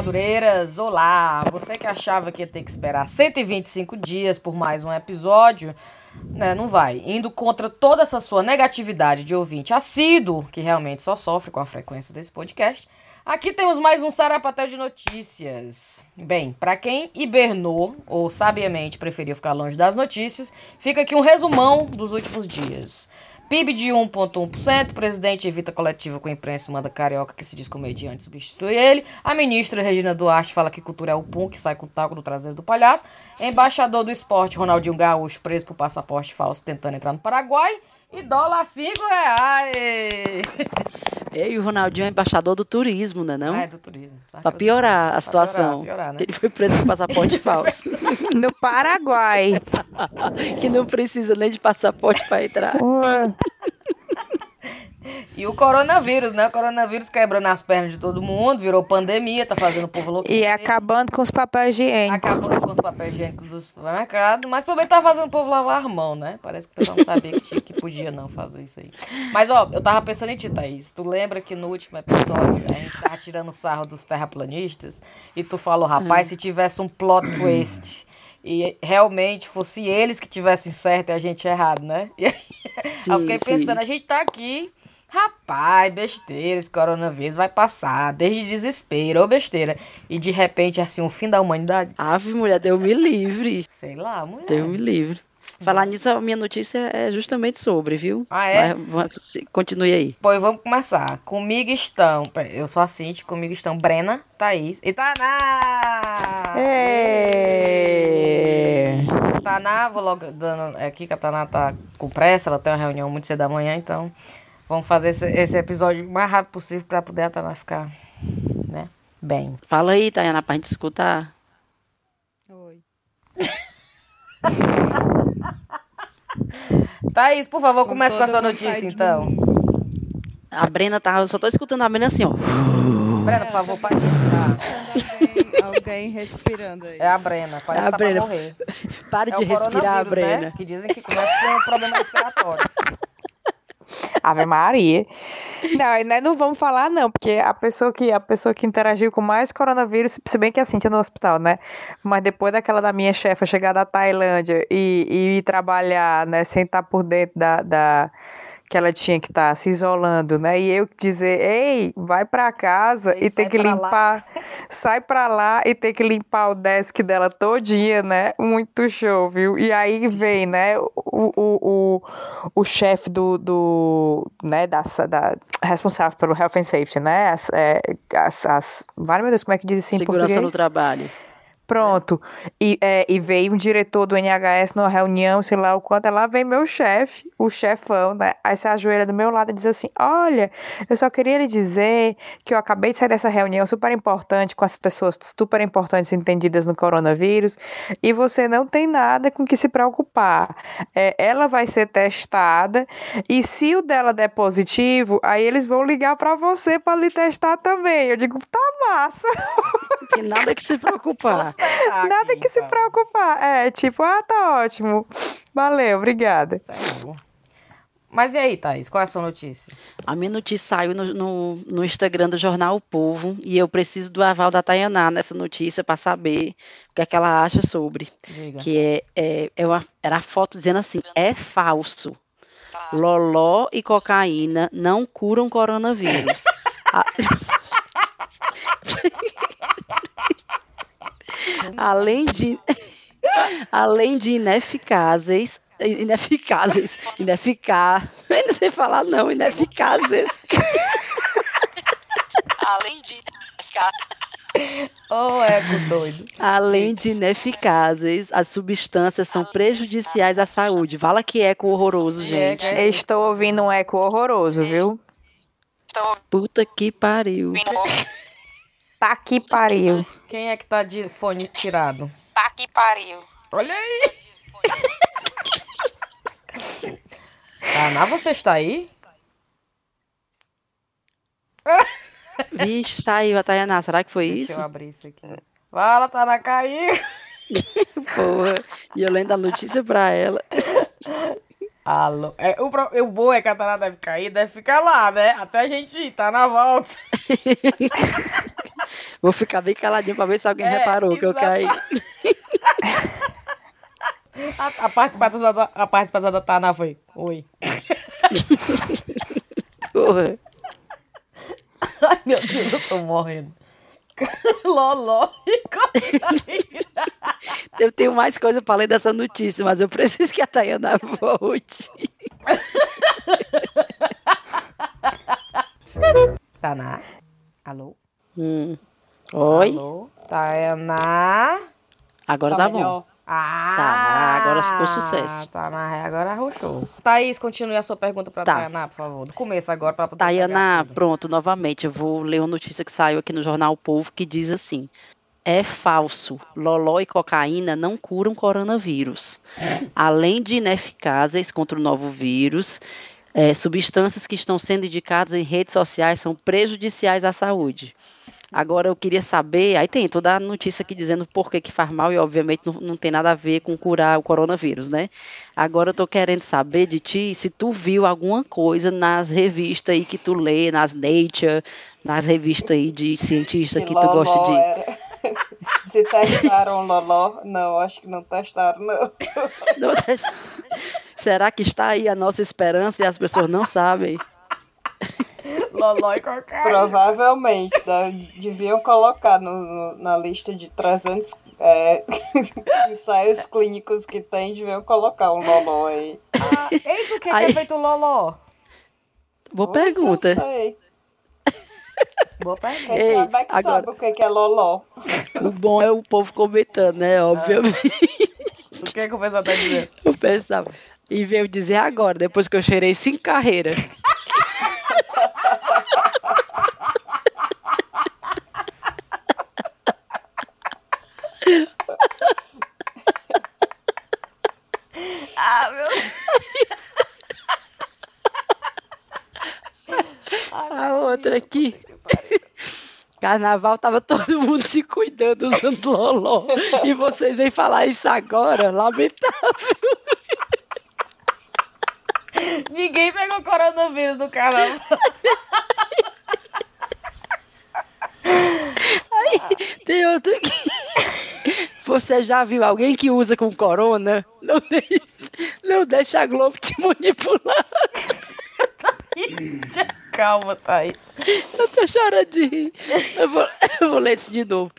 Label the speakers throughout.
Speaker 1: Madureiras! Olá! Você que achava que ia ter que esperar 125 dias por mais um episódio, né, não vai. Indo contra toda essa sua negatividade de ouvinte assíduo, que realmente só sofre com a frequência desse podcast, aqui temos mais um sarapatel de notícias. Bem, para quem hibernou ou sabiamente preferiu ficar longe das notícias, fica aqui um resumão dos últimos dias. PIB de 1,1%, presidente evita coletiva com a imprensa e manda carioca que se diz comediante substitui ele. A ministra Regina Duarte fala que cultura é o pum que sai com o taco do traseiro do palhaço. Embaixador do esporte Ronaldinho Gaúcho preso por passaporte falso tentando entrar no Paraguai. E dólar 5 reais.
Speaker 2: E o Ronaldinho é embaixador do turismo, né? Não?
Speaker 1: Ah, é do turismo.
Speaker 2: Pra piorar a situação.
Speaker 1: Piorar, piorar, né?
Speaker 2: Ele foi preso com passaporte falso.
Speaker 3: No Paraguai.
Speaker 2: que não precisa nem de passaporte para entrar.
Speaker 1: E o coronavírus, né? O coronavírus quebrando as pernas de todo mundo, virou pandemia, tá fazendo o povo louco.
Speaker 3: E acabando com os papéis higiênicos.
Speaker 1: Acabando com os papéis higiênicos do supermercado, mas também tá fazendo o povo lavar a mão, né? Parece que o pessoal não sabia que, tinha- que podia não fazer isso aí. Mas, ó, eu tava pensando em ti, Thaís. Tu lembra que no último episódio a gente tava tirando sarro dos terraplanistas e tu falou, rapaz, se tivesse um plot twist e realmente fosse eles que tivessem certo e a gente errado, né? E aí,
Speaker 2: Sim,
Speaker 1: eu fiquei
Speaker 2: sim.
Speaker 1: pensando, a gente tá aqui, rapaz, besteira, esse coronavírus vai passar, desde desespero, ou besteira. E de repente, assim, o fim da humanidade.
Speaker 2: Ave, mulher, deu-me livre.
Speaker 1: Sei lá, mulher.
Speaker 2: Deu-me livre. Falar nisso, a minha notícia é justamente sobre, viu?
Speaker 1: Ah, é?
Speaker 2: Se- continue aí.
Speaker 1: Pois vamos começar. Comigo estão, eu sou a Cinti, comigo estão Brena, Thaís e Taná.
Speaker 3: É.
Speaker 1: Taná, vou logo dando aqui que a Taná tá com pressa, ela tem uma reunião muito cedo da manhã, então vamos fazer esse, esse episódio o mais rápido possível pra poder a Taná ficar, né, bem.
Speaker 2: Fala aí, Tayana, pra gente escutar.
Speaker 4: Oi.
Speaker 1: Thaís, por favor,
Speaker 4: Com
Speaker 1: comece com a sua
Speaker 4: a vontade
Speaker 1: notícia, então.
Speaker 2: A Brena tá. Eu só tô escutando a Brena assim, ó.
Speaker 1: Brena, por favor, pare de respirar.
Speaker 4: Alguém, alguém respirando aí.
Speaker 1: É a Brena, parece
Speaker 2: É a
Speaker 1: que tá pra
Speaker 2: Brena.
Speaker 1: morrer.
Speaker 2: Pare
Speaker 1: É
Speaker 2: de
Speaker 1: o
Speaker 2: respirar, Brena.
Speaker 1: né? Que dizem que começa com um problema respiratório.
Speaker 3: Ave Maria. Não, nós não vamos falar, não, porque a pessoa que a pessoa que interagiu com mais coronavírus, se bem que é a Cintia no hospital, né? Mas depois daquela da minha chefa chegar da Tailândia e, e ir trabalhar, né, sem estar por dentro da, da que ela tinha que estar se isolando, né? E eu dizer, ei, vai pra casa
Speaker 1: Ei,
Speaker 3: e ter que
Speaker 1: pra lá.
Speaker 3: limpar, sai pra lá e ter que limpar o desk dela todinha, né? Muito show, viu? E aí vem, né, o, o, o, o chefe do, do, né, da, da, responsável pelo Health and Safety, né? As, é, as, as, meu Deus, como é que diz assim em
Speaker 2: Segurança
Speaker 3: português?
Speaker 2: no trabalho.
Speaker 3: Pronto. E, é, e veio um diretor do NHS numa reunião, sei lá o quanto. Lá vem meu chefe, o chefão, né? Aí se ajoelha do meu lado e diz assim: Olha, eu só queria lhe dizer que eu acabei de sair dessa reunião super importante com as pessoas super importantes entendidas no coronavírus e você não tem nada com que se preocupar. É, ela vai ser testada e se o dela der positivo, aí eles vão ligar pra você pra lhe testar também. Eu digo: Tá massa.
Speaker 2: Que nada que se preocupar.
Speaker 3: Nada que se preocupar. É, tipo, ah, tá ótimo. Valeu, obrigada.
Speaker 1: Sério. Mas e aí, Thaís, qual é a sua notícia?
Speaker 2: A minha notícia saiu no, no, no Instagram do Jornal O Povo e eu preciso do aval da Tayaná nessa notícia para saber o que é que ela acha sobre.
Speaker 1: Diga.
Speaker 2: Que é, é, é uma, era a foto dizendo assim: é falso. Loló e cocaína não curam coronavírus. A- além de além de ineficazes ineficazes ineficaz eu não sei falar não ineficazes. Além de
Speaker 1: Ô, eco doido.
Speaker 2: além de ineficazes as substâncias são prejudiciais à saúde. Fala que eco horroroso gente.
Speaker 1: É,
Speaker 3: Estou ouvindo um eco horroroso, viu?
Speaker 2: puta que pariu
Speaker 3: Tá que pariu.
Speaker 1: Quem é que tá de fone tirado?
Speaker 3: Tá que pariu.
Speaker 1: Olha aí. Taná, você está aí?
Speaker 2: vixe saiu a Tayaná será que foi
Speaker 1: Deixa
Speaker 2: isso
Speaker 1: eu abrir isso aqui. Fala, Taná, caiu.
Speaker 2: porra e eu lendo a notícia pra ela
Speaker 1: Alô. É, o, o bom é que a Taná deve cair, deve ficar lá, né? Até a gente ir, tá na volta.
Speaker 2: Vou ficar bem caladinho pra ver se alguém
Speaker 1: É,
Speaker 2: reparou que eu caí.
Speaker 1: A, a participação da, a participação da Tana foi. Oi.
Speaker 2: Porra.
Speaker 1: Ai, meu Deus, eu tô morrendo. Loló e cocaína.
Speaker 2: Eu tenho mais coisa pra ler dessa notícia, mas eu preciso que a Tayana volte.
Speaker 1: Taná. Alô?
Speaker 2: Hum. Oi?
Speaker 1: Alô? Tainá.
Speaker 2: Agora tá, bom.
Speaker 4: melhor.
Speaker 1: Ah,
Speaker 2: Tá, agora ficou sucesso.
Speaker 1: Taná, agora arrochou. Thaís, continue a sua pergunta pra
Speaker 2: Tá.
Speaker 1: Tainá, por favor. Do começo agora, pra poder
Speaker 2: Tayana, pronto, novamente, eu vou ler uma notícia que saiu aqui no Jornal O Povo que diz assim: é falso, loló e cocaína não curam coronavírus. Além de ineficazes contra o novo vírus, eh, substâncias que estão sendo indicadas em redes sociais são prejudiciais à saúde. Agora eu queria saber, aí tem toda a notícia aqui dizendo por que, que faz mal e obviamente não, não tem nada a ver com curar o coronavírus, né? Agora eu tô querendo saber de ti se tu viu alguma coisa nas revistas aí que tu lê, nas Nature, nas revistas aí de cientista que tu
Speaker 4: Loló
Speaker 2: gosta de.
Speaker 4: era- Se testaram Loló? Não, acho que não testaram, não.
Speaker 2: Não, Será que está aí a nossa esperança e as pessoas não sabem?
Speaker 1: Loló e cocaína.
Speaker 4: Provavelmente. deve- deviam colocar no- no- na lista de 300 é, ensaios clínicos que tem, deviam colocar um Loló aí.
Speaker 1: Ah, eita, o que, que
Speaker 2: Aí-
Speaker 1: é feito o Loló?
Speaker 2: Boa
Speaker 4: Ou se eu
Speaker 2: pergunta.
Speaker 4: sei.
Speaker 1: Boa pergunta.
Speaker 4: Quem
Speaker 2: Ei,
Speaker 4: é que
Speaker 2: agora-
Speaker 4: sabe o que que é Loló.
Speaker 2: O bom é o povo comentando, né? Obviamente.
Speaker 1: O que, que o pessoal tá dizendo?
Speaker 2: O pessoal. E veio dizer agora, depois que eu cheirei cinco carreiras.
Speaker 1: Ah, meu
Speaker 2: A outra aqui. Carnaval tava todo mundo se cuidando usando loló. E vocês vêm falar isso agora? Lamentável.
Speaker 1: Ninguém pegou coronavírus no carnaval.
Speaker 2: Tem outra aqui. Você já viu alguém que usa com corona? Não, de- não deixa a Globo te manipular.
Speaker 1: Calma, Thaís.
Speaker 2: Eu tô chorando de rir. Eu vou, eu vou ler isso de novo.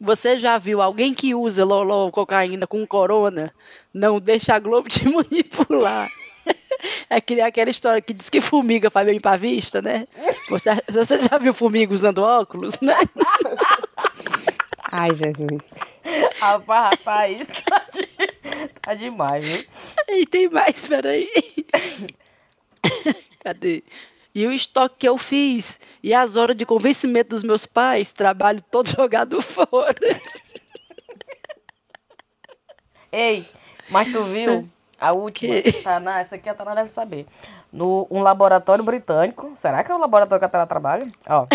Speaker 2: Você já viu alguém que usa loló ou cocaína com corona? Não deixa a Globo te manipular. É que nem aquela história que diz que formiga faz bem pra vista, né? Você, você já viu formiga usando óculos, né?
Speaker 3: Ai, Jesus.
Speaker 1: Rapaz, Thaís tá, de- tá demais, viu?
Speaker 2: E tem mais, peraí. Cadê? E o estoque que eu fiz, e as horas de convencimento dos meus pais, trabalho todo jogado fora.
Speaker 1: Ei, mas tu viu a última?
Speaker 2: Que?
Speaker 1: Taná, essa aqui a Taná deve saber. No, um laboratório britânico, será que é o laboratório que a Taná trabalha? Ó,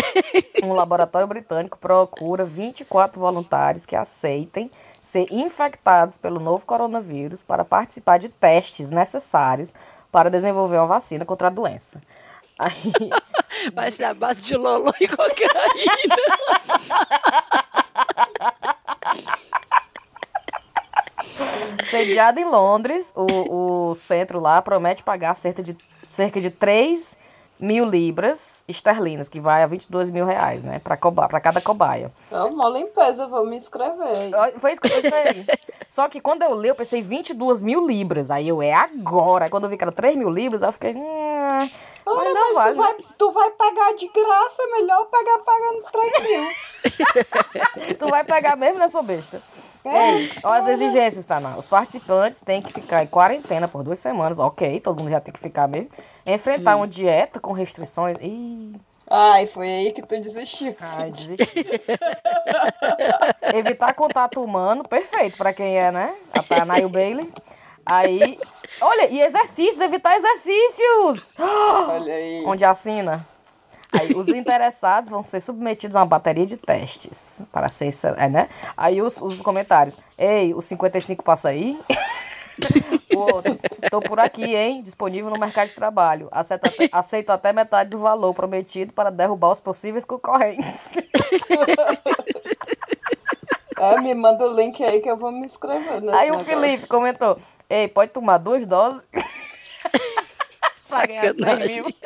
Speaker 1: um laboratório britânico procura 24 voluntários que aceitem ser infectados pelo novo coronavírus para participar de testes necessários para desenvolver uma vacina contra a doença. Aí,
Speaker 2: Vai ser a base de loló e cocaína.
Speaker 1: Sediado em Londres, o, o centro lá promete pagar cerca de, cerca de 3 mil libras esterlinas, que vai a 22 mil reais, né? Pra, coba, pra cada cobaia.
Speaker 4: É uma limpeza, vou me inscrever.
Speaker 1: Foi isso que eu pensei. Só que quando eu li, eu pensei 22 mil libras. Aí eu, é agora. Aí quando eu vi que era 3 mil libras, eu fiquei. Hum,
Speaker 4: Ora,
Speaker 1: ainda
Speaker 4: mas
Speaker 1: vale,
Speaker 4: tu, vai, tu vai pagar de graça, é melhor pagar pagando 3 mil.
Speaker 1: Tu vai pegar mesmo, né, sua besta?
Speaker 4: É,
Speaker 1: ó, as exigências, tá? Os participantes têm que ficar em quarentena por duas semanas, ok, todo mundo já tem que ficar mesmo. Enfrentar uma dieta com restrições. Ih,
Speaker 4: Ai, foi aí que tu desistiu.
Speaker 1: ai, desisti. Evitar contato humano, perfeito pra quem é, né? A Tana e o Bailey. Aí, olha, e exercícios, evitar exercícios!
Speaker 4: Olha aí.
Speaker 1: Onde assina? Aí os interessados vão ser submetidos a uma bateria de testes para ser, é, né? Aí os, os comentários. Ei, o 55 passa aí? o outro, tô por aqui, hein? Disponível no mercado de trabalho. Aceito até, aceito até metade do valor prometido para derrubar os possíveis concorrentes.
Speaker 4: É, me manda o link aí que eu vou me inscrever nesse
Speaker 1: Aí o
Speaker 4: negócio.
Speaker 1: Felipe comentou: Ei, pode tomar duas doses? pra ganhar 100
Speaker 2: Sacanagem.
Speaker 1: mil.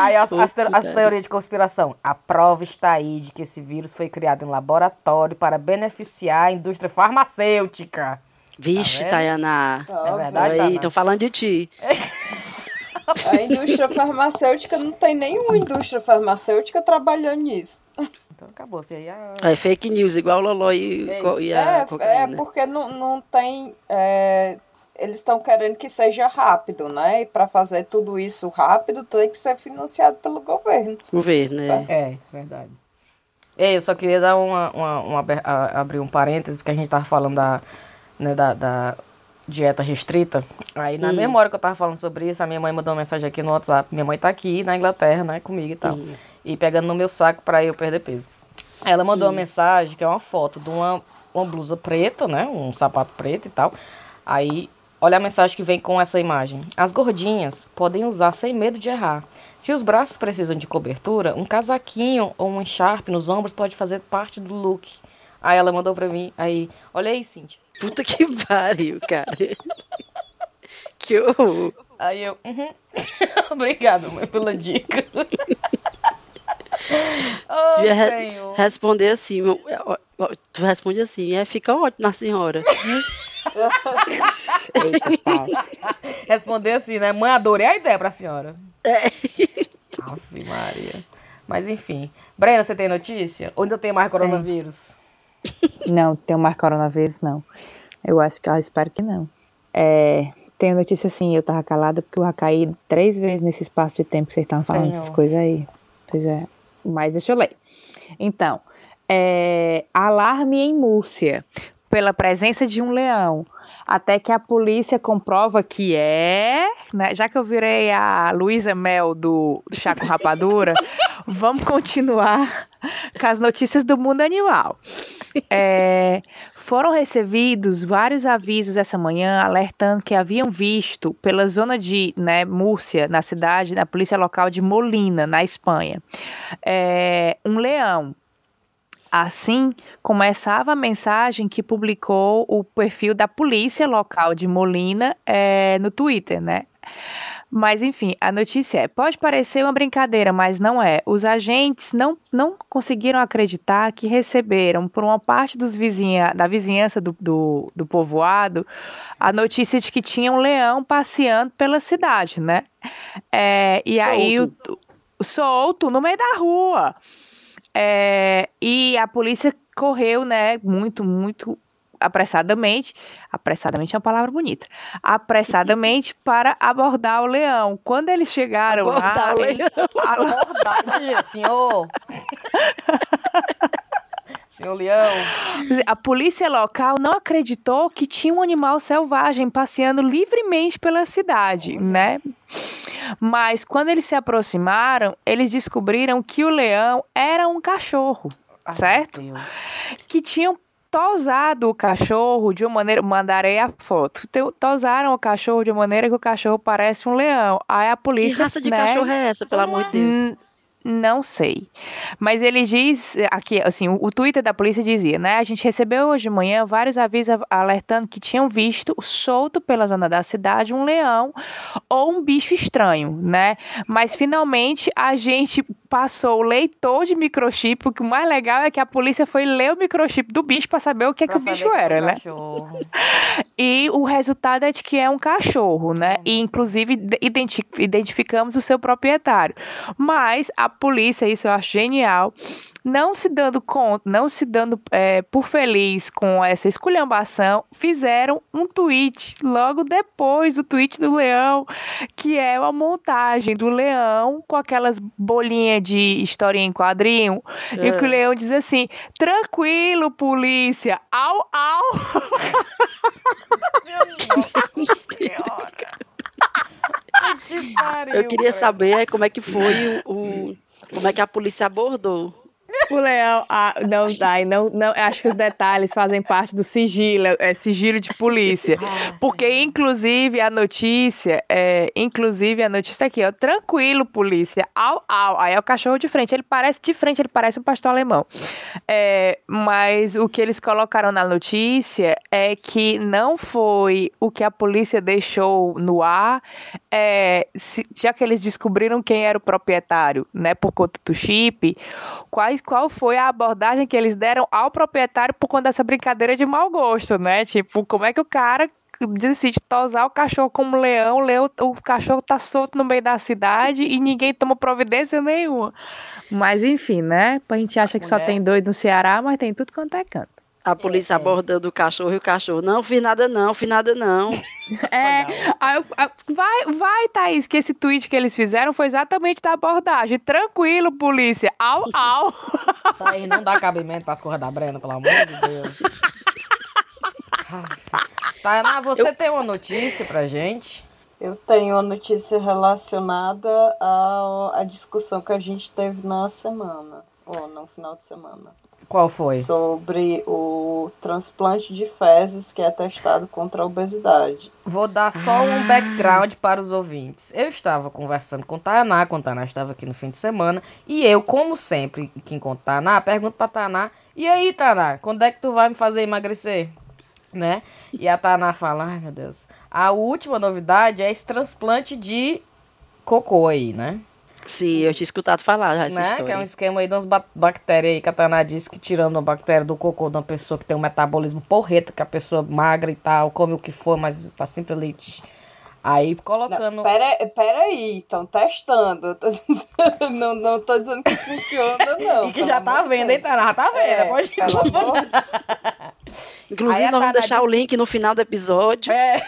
Speaker 1: Aí as, as, te- as teorias de conspiração. A prova está aí de que esse vírus foi criado em laboratório para beneficiar a indústria farmacêutica.
Speaker 2: Vixe,
Speaker 1: vendo?
Speaker 2: Tayaná.
Speaker 4: Tá
Speaker 1: É verdade,
Speaker 2: Aí, estão falando de ti.
Speaker 4: A indústria farmacêutica não tem nenhuma indústria farmacêutica trabalhando nisso.
Speaker 1: Então acabou. Se aí a...
Speaker 2: É fake news, igual o Loló e, e a
Speaker 4: É, é porque não, não tem. é, eles estão querendo que seja rápido, né? E para fazer tudo isso rápido tem que ser financiado pelo governo.
Speaker 2: Governo, né?
Speaker 1: É, verdade. Ei, eu só queria dar uma, uma, uma abrir um parêntese, porque a gente tava falando da, né, da, da dieta restrita. Aí, na
Speaker 2: Hum.
Speaker 1: mesma hora que eu tava falando sobre isso, a minha mãe mandou uma mensagem aqui no WhatsApp. Minha mãe tá aqui na Inglaterra, né, comigo e tal.
Speaker 2: Hum.
Speaker 1: E pegando no meu saco pra eu perder peso. Ela mandou uma mensagem que é uma foto de uma, uma blusa preta, né, um sapato preto e tal. Aí, olha a mensagem que vem com essa imagem. As gordinhas podem usar sem medo de errar. Se os braços precisam de cobertura, um casaquinho ou um encharpe nos ombros pode fazer parte do look. Aí ela mandou pra mim, aí, olha aí, Cintia.
Speaker 2: Puta que pariu, cara. que horror.
Speaker 1: Aí eu, uhum. Obrigada, mãe, pela dica. oh,
Speaker 2: re-
Speaker 1: Senhor.
Speaker 2: responder assim, ó, tu responde assim, é, fica ótimo na senhora.
Speaker 1: Responder assim, né? Mãe, adorei a ideia pra senhora.
Speaker 2: É.
Speaker 1: Ave Maria. Mas enfim. Brena, você tem notícia? Ou ainda tem mais coronavírus?
Speaker 3: Não, tem mais coronavírus, não. Eu acho que eu espero que não. É, tenho notícia sim, eu tava calada porque eu já caí três vezes nesse espaço de tempo que vocês estavam falando
Speaker 1: Senhor.
Speaker 3: essas coisas aí. Pois é. Mas deixa eu ler. Então, é, alarme em Múrcia pela presença de um leão. Até que a polícia comprova que é. né, Já que eu virei a Luísa Mel do, Chaco Rapadura, vamos continuar com as notícias do mundo animal. É, foram recebidos vários avisos essa manhã alertando que haviam visto pela zona de né, Múrcia, na cidade, na polícia local de Molina, na Espanha, é, um leão. Assim começava a mensagem que publicou o perfil da polícia local de Molina é, no Twitter, né? Mas enfim, a notícia é: pode parecer uma brincadeira, mas não é. Os agentes não, não conseguiram acreditar que receberam, por uma parte dos vizinha, da vizinhança do, do, do povoado, a notícia de que tinha um leão passeando pela cidade, né? É, e aí, o, o- solto no meio da rua. É, e a polícia correu, né, muito, muito apressadamente, apressadamente é uma palavra bonita, apressadamente para abordar o leão. Quando eles chegaram
Speaker 2: Abordar
Speaker 3: lá,
Speaker 2: o
Speaker 3: ele-
Speaker 1: Abordar, imagina, senhor. senhor Leão.
Speaker 3: a polícia local não acreditou que tinha um animal selvagem passeando livremente pela cidade, né? Mas quando eles se aproximaram, eles descobriram que o leão era um cachorro,
Speaker 1: Ai,
Speaker 3: certo?
Speaker 1: Deus.
Speaker 3: que tinham tosado o cachorro de uma maneira. Mandarei a foto. Tosaram o cachorro de uma maneira que o cachorro parece um leão. Aí a
Speaker 2: Que
Speaker 3: polícia.
Speaker 2: raça de
Speaker 3: né,
Speaker 2: cachorro é essa, pelo amor de Deus?
Speaker 3: Não sei. Mas ele diz, aqui, assim, o, o Twitter da polícia dizia, né? A gente recebeu hoje de manhã vários avisos alertando que tinham visto solto pela zona da cidade um leão ou um bicho estranho, né? Mas finalmente a gente passou o leitor de microchip. O que o mais legal é que a polícia foi ler o microchip do bicho para saber o que, é que o bicho
Speaker 1: é um
Speaker 3: era, né?
Speaker 1: cachorro.
Speaker 3: E o resultado é de que é um cachorro, né? E inclusive de- identi- identificamos o seu proprietário. Mas a polícia, isso eu acho genial, não se dando conta, não se dando é, por feliz com essa esculhambação, fizeram um tweet logo depois do tweet do leão, que é uma montagem do leão com aquelas bolinhas de historinha em quadrinho, e que o
Speaker 2: É.
Speaker 3: leão diz assim: tranquilo, polícia, au, au.
Speaker 1: Que pariu,
Speaker 2: Eu queria saber como é que foi o, o- como é que a polícia abordou.
Speaker 3: O leão, ah, não dá, não, não, acho que os detalhes fazem parte do sigilo, é sigilo de polícia.
Speaker 1: Ah,
Speaker 3: Porque, inclusive, a notícia, é, inclusive, a notícia tá aqui, ó, tranquilo, polícia, au, au. Aí é o cachorro de frente, ele parece, de frente, ele parece um pastor alemão. É, mas o que eles colocaram na notícia é que não foi o que a polícia deixou no ar, é, se- já que eles descobriram quem era o proprietário, né, por conta do chip, quais, qual foi a abordagem que eles deram ao proprietário por conta dessa brincadeira de mau gosto, né? Tipo, como é que o cara decide tosar o cachorro como leão, o, leão, o cachorro tá solto no meio da cidade e ninguém toma providência nenhuma. Mas enfim, né? A gente acha que só tem doido no Ceará, mas tem tudo quanto é canto.
Speaker 2: A polícia
Speaker 1: é.
Speaker 2: abordando o cachorro e o cachorro. Não, fiz nada não, fiz nada não.
Speaker 3: É, eu- vai, vai, Thaís, que esse tweet que eles fizeram foi exatamente da abordagem. Tranquilo, polícia. Au, au.
Speaker 1: Aí, não dá cabimento pras coisas da Brena, pelo amor de Deus. Tainá, você tem uma notícia pra gente?
Speaker 4: Eu tenho uma notícia relacionada à, à discussão que a gente teve na semana, ou no final de semana,
Speaker 1: Qual foi?
Speaker 4: sobre o transplante de fezes que é testado contra a obesidade.
Speaker 1: Vou dar só um background para os ouvintes. Eu estava conversando com Tainá, quando Tainá estava aqui no fim de semana, e eu, como sempre, que encontro Tainá, pergunto pra Tainá, e aí, Tainá, quando é que tu vai me fazer emagrecer? Né? E a Tainá fala, ai meu Deus, a última novidade é esse transplante de cocô aí, né?
Speaker 2: Sim, eu tinha escutado falar já essa
Speaker 1: né?
Speaker 2: história.
Speaker 1: Que é um esquema aí de umas ba- bactérias aí que a Tainá disse que tirando uma bactéria do cocô de uma pessoa que tem um metabolismo porreta, que a pessoa magra e tal, come o que for, mas tá sempre ali. tch. Aí colocando.
Speaker 4: Não, pera, pera aí, estão testando. Tô dizendo- não, não tô dizendo que funciona, não.
Speaker 1: e que
Speaker 4: pelo
Speaker 1: já tá vendo, hein. Tainá? Já tá vendo,
Speaker 4: É,
Speaker 1: pode
Speaker 4: pelo amor de
Speaker 2: Inclusive, nós vamos deixar o link no final do episódio.
Speaker 1: É.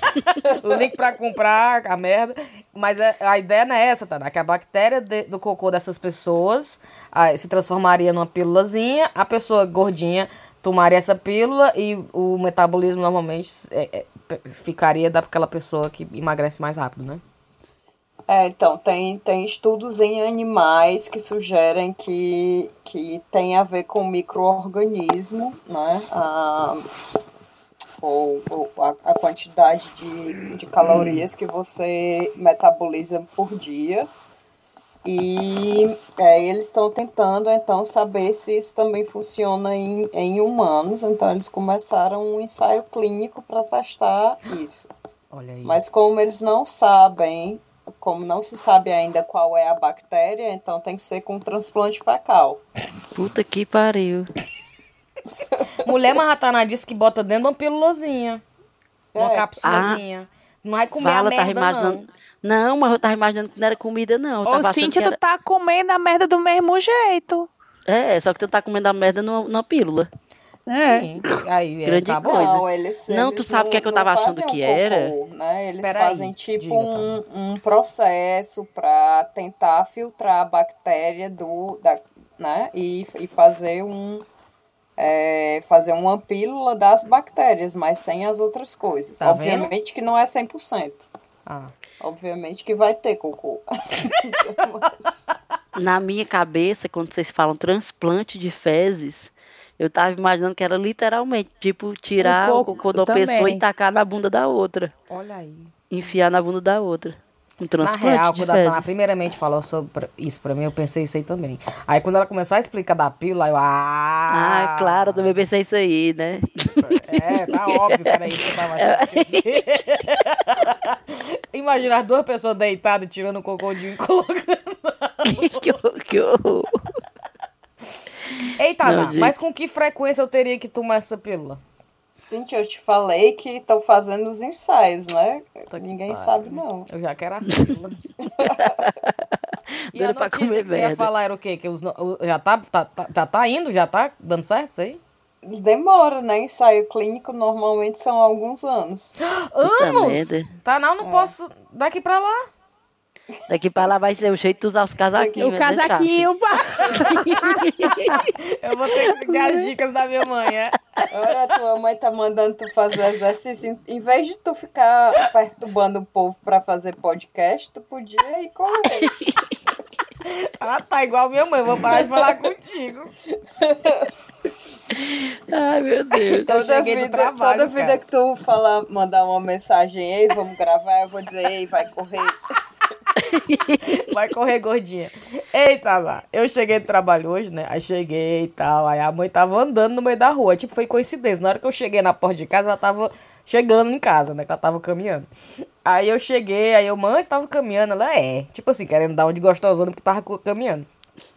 Speaker 1: o link pra comprar a merda. Mas é- a ideia não é essa, tá? Que a bactéria de- do cocô dessas pessoas ah, se transformaria numa pílulazinha. A pessoa gordinha tomaria essa pílula e o metabolismo normalmente é, é, ficaria daquela pessoa que emagrece mais rápido, né?
Speaker 4: É, então, tem, tem estudos em animais que sugerem que, que tem a ver com microorganismo, né? A, ou, ou a, a quantidade de, de calorias que você metaboliza por dia. E é, eles estão tentando, então, saber se isso também funciona em, em humanos. Então, eles começaram um ensaio clínico para testar isso.
Speaker 1: Olha aí.
Speaker 4: Mas como eles não sabem, como não se sabe ainda qual é a bactéria, então tem que ser com transplante fecal.
Speaker 2: Puta que pariu.
Speaker 1: Mulher Maratana disse que bota dentro de uma pílulazinha. Uma
Speaker 4: É.
Speaker 1: cápsulazinha. Não vai comer
Speaker 2: Fala,
Speaker 1: a merda,
Speaker 2: tava imaginando.
Speaker 1: não.
Speaker 2: Não. mas eu tava imaginando que não era comida, não. Eu
Speaker 3: Ô,
Speaker 2: que era...
Speaker 3: tu tá comendo a merda do mesmo jeito.
Speaker 2: É, só que tu tá comendo a merda numa, numa pílula.
Speaker 3: É.
Speaker 1: Sim. Aí, é,
Speaker 2: Grande
Speaker 1: tá
Speaker 2: coisa.
Speaker 4: Não, eles,
Speaker 2: Não,
Speaker 4: eles
Speaker 2: tu sabe o que é que eu tava achando que
Speaker 4: um
Speaker 2: era?
Speaker 4: cocô, né? Eles
Speaker 1: Peraí,
Speaker 4: fazem tipo
Speaker 1: diga,
Speaker 4: um, um processo para tentar filtrar a bactéria do, da, né? E, e fazer um é, fazer uma pílula das bactérias, mas sem as outras coisas.
Speaker 1: Tá vendo?
Speaker 4: Obviamente que não é 100%.
Speaker 1: Ah.
Speaker 4: Obviamente que vai ter cocô.
Speaker 2: Na minha cabeça, quando vocês falam transplante de fezes, eu tava imaginando que era literalmente, tipo, tirar
Speaker 3: O
Speaker 2: cocô de uma
Speaker 3: também.
Speaker 2: pessoa e tacar na bunda da outra.
Speaker 1: Olha aí.
Speaker 2: Enfiar na bunda da outra. Um
Speaker 1: Na
Speaker 2: transplante
Speaker 1: real,
Speaker 2: de
Speaker 1: quando a Tana primeiramente falou sobre isso pra mim, eu pensei isso aí também. Aí quando ela começou a explicar da pílula, eu. Ah,
Speaker 2: Ah, claro, eu também pensei isso aí, né?
Speaker 1: É, tá óbvio que era isso que eu tava achando. que ia ser. Imagina as duas pessoas deitadas tirando o cocô de um e colocando.
Speaker 2: que horror.
Speaker 1: Eita,
Speaker 2: Não, gente.
Speaker 1: mas com que frequência eu teria que tomar essa pílula?
Speaker 4: Cintia, eu te falei que estão fazendo os ensaios, né? Ninguém
Speaker 1: pariu.
Speaker 4: sabe, não.
Speaker 1: Eu já quero essa pílula. e a
Speaker 2: Doida pra
Speaker 1: notícia
Speaker 2: comer
Speaker 1: que você ia falar era o quê? Que os, já, tá, tá, tá- já tá indo? Já tá dando certo isso aí?
Speaker 4: Demora, né? Ensaio clínico normalmente são alguns anos.
Speaker 1: Anos? Tá, não, não
Speaker 4: É.
Speaker 1: posso. Daqui pra lá.
Speaker 2: Daqui pra lá vai ser o jeito de usar os casaquinhos.
Speaker 3: O casaquinho, pá.
Speaker 1: Eu vou ter que seguir as dicas da minha mãe, é?
Speaker 4: Agora tua mãe tá mandando tu fazer exercício. Em- vez de tu ficar perturbando o povo pra fazer podcast, tu podia ir correr.
Speaker 1: Ela tá igual minha mãe, vou parar de falar contigo.
Speaker 2: Ai, meu Deus.
Speaker 1: Então eu
Speaker 4: Toda vida,
Speaker 1: trabalho,
Speaker 4: toda vida que tu falar, mandar uma mensagem, ei, vamos gravar, eu vou dizer, ei, vai correr.
Speaker 1: Vai correr gordinha. Eita lá, eu cheguei do trabalho hoje, né? Aí cheguei e tal. Aí a mãe tava andando no meio da rua. Tipo, foi coincidência. Na hora que eu cheguei na porta de casa, ela tava chegando em casa, né? Que ela tava caminhando. Aí eu cheguei, aí eu, mãe, você tava caminhando? Ela é. Tipo assim, querendo dar uma de gostosona porque tava caminhando.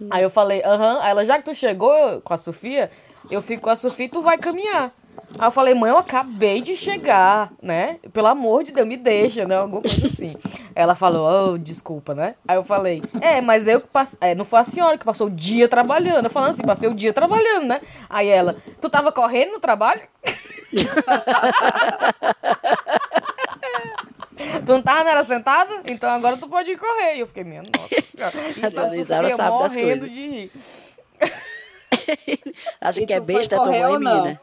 Speaker 1: Aí eu falei, aham. Aí ela, já que tu chegou com a Sofia, eu fico com a Sofia e tu vai caminhar. Aí eu falei, mãe, eu acabei de chegar, né? Pelo amor de Deus, me deixa, né? Alguma coisa assim. Ela falou, oh, desculpa, né? Aí eu falei, é, mas eu que passei. É, não foi a senhora que passou o dia trabalhando. Eu falando assim, passei o dia trabalhando, né? Aí ela, tu tava correndo no trabalho? Tu não tava, não era sentada? Então agora tu pode ir correr. E eu fiquei, minha nossa senhora. Isso
Speaker 2: das
Speaker 1: morrendo
Speaker 2: coisas.
Speaker 1: de rir.
Speaker 2: Acho que é besta, tu
Speaker 4: correr
Speaker 2: vai
Speaker 4: ou
Speaker 2: em mim,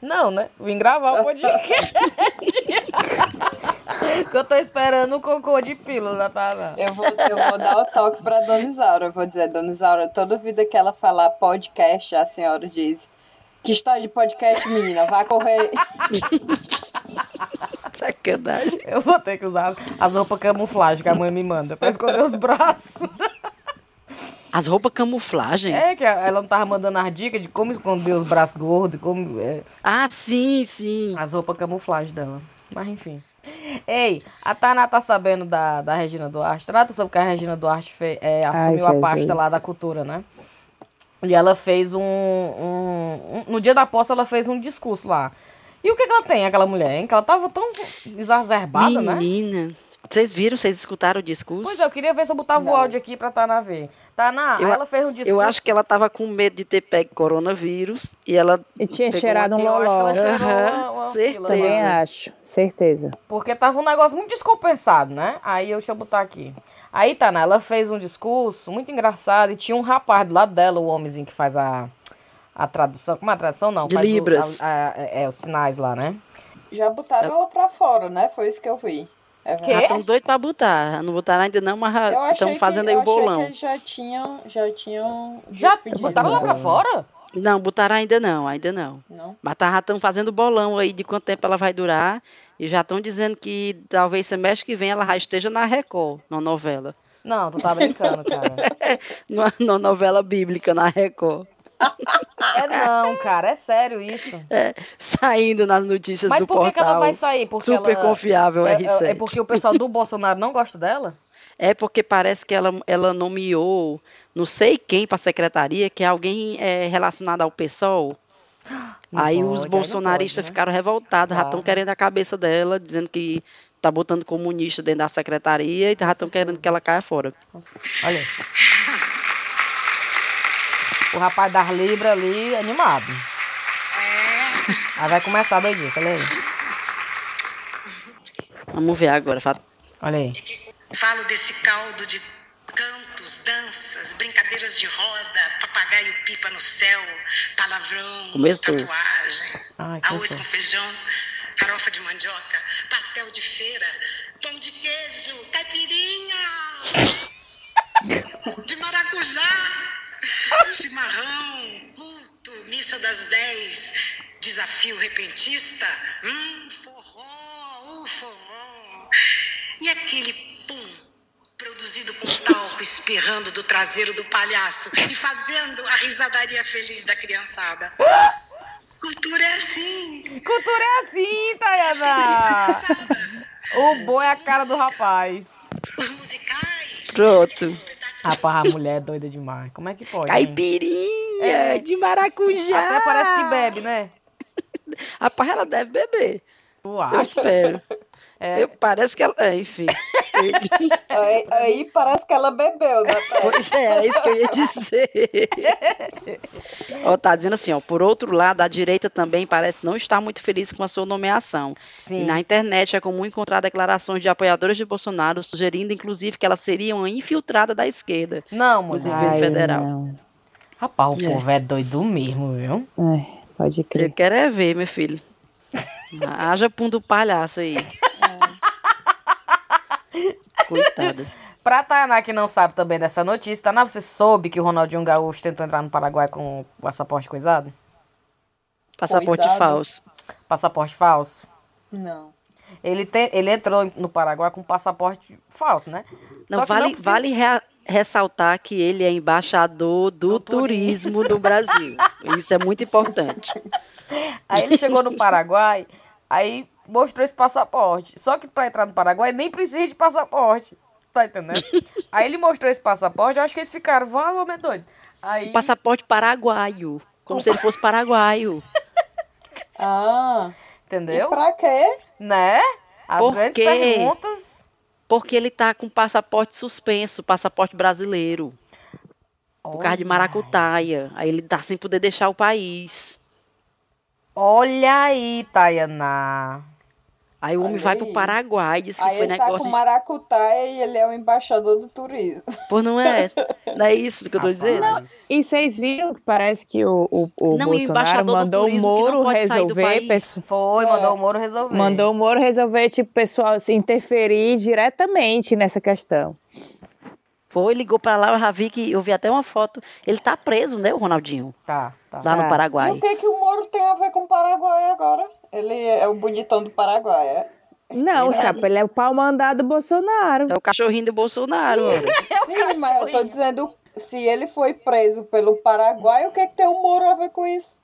Speaker 4: não?
Speaker 2: né?
Speaker 1: Vim gravar o podcast. que eu tô esperando o cocô de pílula, tá?
Speaker 4: Eu vou, eu vou dar o toque pra Dona Isaura. Eu vou dizer, Dona Isaura, toda vida que ela falar podcast, a senhora diz. Que história de podcast, menina? Vai correr.
Speaker 2: Sacanagem.
Speaker 1: Eu vou ter que usar as, as roupas camuflagem que a mãe me manda pra esconder os braços.
Speaker 2: As roupas camuflagem?
Speaker 1: É, que ela não tava mandando as dicas de como esconder os braços gordos, como. é,
Speaker 2: Ah, sim, sim.
Speaker 1: as roupas camuflagem dela. Mas enfim. Ei, a Tana tá sabendo da, da Regina Duarte. Trata sobre que a Regina Duarte fe, é, assumiu a pasta lá da cultura, né? E ela fez um, um, um- No dia da posse, ela fez um discurso lá. E o que, que ela tem, aquela mulher, hein? Que ela tava tão exacerbada, né?
Speaker 2: Menina. Vocês viram, vocês escutaram o discurso?
Speaker 1: Pois é, eu queria ver se eu botava o
Speaker 4: Não.
Speaker 1: áudio aqui pra Tana ver. Tana,
Speaker 2: Eu
Speaker 1: ela fez um discurso.
Speaker 2: Eu acho que ela tava com medo de ter pego coronavírus e ela.
Speaker 3: E tinha cheirado um
Speaker 1: Eu acho que ela
Speaker 3: loló.
Speaker 1: uma, uma
Speaker 2: certeza.
Speaker 3: Também acho, certeza.
Speaker 1: Porque tava um negócio muito descompensado, né? Aí eu, deixa eu botar aqui. Aí, Tana, ela fez um discurso muito engraçado e tinha um rapaz do lado dela, o homenzinho que faz a, a tradução. Como é a tradução? Não,
Speaker 2: De
Speaker 1: faz o-
Speaker 2: Libras.
Speaker 1: a- a- é, é, os sinais lá, né?
Speaker 4: Já botaram ela pra fora, né? Foi isso que eu vi. É verdade.
Speaker 2: Estão doidos pra botar. Não botaram ainda não, mas estão
Speaker 4: que-
Speaker 2: fazendo aí
Speaker 4: eu
Speaker 2: o bolão.
Speaker 4: que já tinham, já tinham
Speaker 1: Já
Speaker 4: despedido
Speaker 1: botaram lá
Speaker 4: ela.
Speaker 1: pra fora?
Speaker 2: Não, botaram ainda não, ainda não.
Speaker 4: Não?
Speaker 2: Mas tá- já estão fazendo bolão aí de quanto tempo ela vai durar. E já estão dizendo que talvez semestre que vem ela já esteja na Record, na novela.
Speaker 1: Não, tu tá brincando, cara.
Speaker 2: Numa, numa novela bíblica na Record.
Speaker 1: É não, cara, é sério isso.
Speaker 2: Saindo nas notícias
Speaker 1: Mas
Speaker 2: do
Speaker 1: por que, que
Speaker 2: portal.
Speaker 1: ela vai sair? Porque
Speaker 2: super
Speaker 1: ela...
Speaker 2: confiável
Speaker 1: é,
Speaker 2: R7.
Speaker 1: é, é porque o pessoal do Bolsonaro não gosta dela?
Speaker 2: É porque parece que ela, ela nomeou não sei quem para secretaria, que é alguém é, relacionado ao PSOL.
Speaker 1: Não
Speaker 2: aí
Speaker 1: pode,
Speaker 2: os bolsonaristas
Speaker 1: pode, né?
Speaker 2: ficaram revoltados, já estão
Speaker 1: Claro.
Speaker 2: querendo a cabeça dela, dizendo que tá botando comunista dentro da secretaria e já estão querendo que ela caia fora.
Speaker 1: Olha. O rapaz das Libras ali, animado. Aí vai começar a doidice, olha aí.
Speaker 2: Vamos ver agora. Fala-
Speaker 1: Olha aí.
Speaker 5: Falo desse caldo de cantos, danças, brincadeiras de roda, papagaio pipa no céu, palavrão,
Speaker 2: Começou.
Speaker 5: tatuagem,
Speaker 1: Ai,
Speaker 5: arroz com feijão, farofa de mandioca, pastel de feira, pão de queijo, caipirinha, de maracujá, chimarrão, culto, missa das dez, desafio repentista, hum, forró, o forró. E aquele pum produzido com talco espirrando do traseiro do palhaço e fazendo a risadaria feliz da criançada. Cultura é assim.
Speaker 1: Cultura é assim, Tayana. O bom é a cara do rapaz.
Speaker 5: Os musicais.
Speaker 2: Pronto.
Speaker 1: Rapaz, a mulher é doida demais. Como é que pode?
Speaker 2: Caipirinha
Speaker 1: É.
Speaker 2: de maracujá.
Speaker 1: Até parece que bebe, né?
Speaker 2: Rapaz, ela deve beber.
Speaker 1: Tu
Speaker 2: Eu espero.
Speaker 1: É.
Speaker 2: Eu- parece que ela. É, enfim.
Speaker 4: Aí, aí parece que ela bebeu, né?
Speaker 2: Pois é, é isso que eu ia dizer. ó, tá dizendo assim, ó, por outro lado, a direita também parece não estar muito feliz com a sua nomeação. E
Speaker 1: Sim.
Speaker 2: na internet é comum encontrar declarações de apoiadores de Bolsonaro, sugerindo inclusive que ela seria uma infiltrada da esquerda.
Speaker 1: Não,
Speaker 2: Do
Speaker 1: mulher.
Speaker 2: governo federal.
Speaker 3: Não.
Speaker 1: Rapaz, o
Speaker 2: É.
Speaker 1: povo é doido mesmo, viu?
Speaker 3: É, pode
Speaker 2: Eu
Speaker 3: crer.
Speaker 2: quero é ver, meu filho. Haja pum do palhaço aí. Coitada.
Speaker 1: Pra Tainá que não sabe também dessa notícia, Tainá, você soube que o Ronaldinho Gaúcho tentou entrar no Paraguai com o passaporte coisado?
Speaker 2: Passaporte
Speaker 4: Coisado.
Speaker 2: falso.
Speaker 1: Passaporte falso?
Speaker 4: Não.
Speaker 1: Ele, te, ele entrou no Paraguai com passaporte falso, né?
Speaker 2: Não,
Speaker 1: Só que
Speaker 2: vale,
Speaker 1: precisa-
Speaker 2: vale rea- ressaltar que ele é embaixador do,
Speaker 1: Do turismo.
Speaker 2: turismo do Brasil. Isso é muito importante.
Speaker 1: Aí ele chegou no Paraguai, aí mostrou esse passaporte. Só que pra entrar no Paraguai nem precisa de passaporte. Tá entendendo? Aí ele mostrou esse passaporte, eu acho que eles ficaram, vá, homem é doido. Aí,
Speaker 2: Passaporte paraguaio. Como se ele fosse paraguaio.
Speaker 4: Ah, e
Speaker 1: entendeu?
Speaker 4: pra quê?
Speaker 1: Né? As
Speaker 2: Por
Speaker 1: grandes
Speaker 2: quê?
Speaker 1: perguntas.
Speaker 2: Porque ele tá com passaporte suspenso, passaporte brasileiro. Por causa de
Speaker 1: Olha.
Speaker 2: maracutaia. Aí ele tá sem poder deixar o país.
Speaker 1: Olha aí, Tayana.
Speaker 2: Aí o homem
Speaker 4: Olha
Speaker 2: vai
Speaker 4: aí.
Speaker 2: pro Paraguai, disse que
Speaker 4: Aí
Speaker 2: foi
Speaker 4: ele tá
Speaker 2: negócio
Speaker 4: com
Speaker 2: de...
Speaker 4: maracutaia e ele é o embaixador do turismo.
Speaker 2: Pô, não é? Não é isso que eu tô
Speaker 1: Rapaz.
Speaker 2: dizendo?
Speaker 3: E vocês viram que parece que o, o, o
Speaker 2: Não, e o
Speaker 3: Bolsonaro
Speaker 2: embaixador do
Speaker 3: mandou o
Speaker 2: não
Speaker 3: Moro
Speaker 2: pode sair do
Speaker 3: resolver.
Speaker 1: Foi,
Speaker 4: É.
Speaker 1: mandou o Moro resolver.
Speaker 3: Mandou o Moro resolver, tipo, pessoal, se interferir diretamente nessa questão.
Speaker 2: Foi, ligou pra lá, eu já vi que... Eu vi até uma foto. Ele tá preso, né, o Ronaldinho?
Speaker 1: Tá, tá.
Speaker 2: Lá no
Speaker 4: E
Speaker 2: Paraguai.
Speaker 4: o que, que o Moro tem a ver com o Paraguai agora? Ele é o bonitão do Paraguai, é?
Speaker 3: Não,
Speaker 2: Verdade.
Speaker 3: chapa, ele é o pau mandado do Bolsonaro.
Speaker 2: É o cachorrinho do Bolsonaro, olha.
Speaker 4: Sim, mas eu tô dizendo, se ele foi preso pelo Paraguai, o que, que tem o Moro a ver com isso?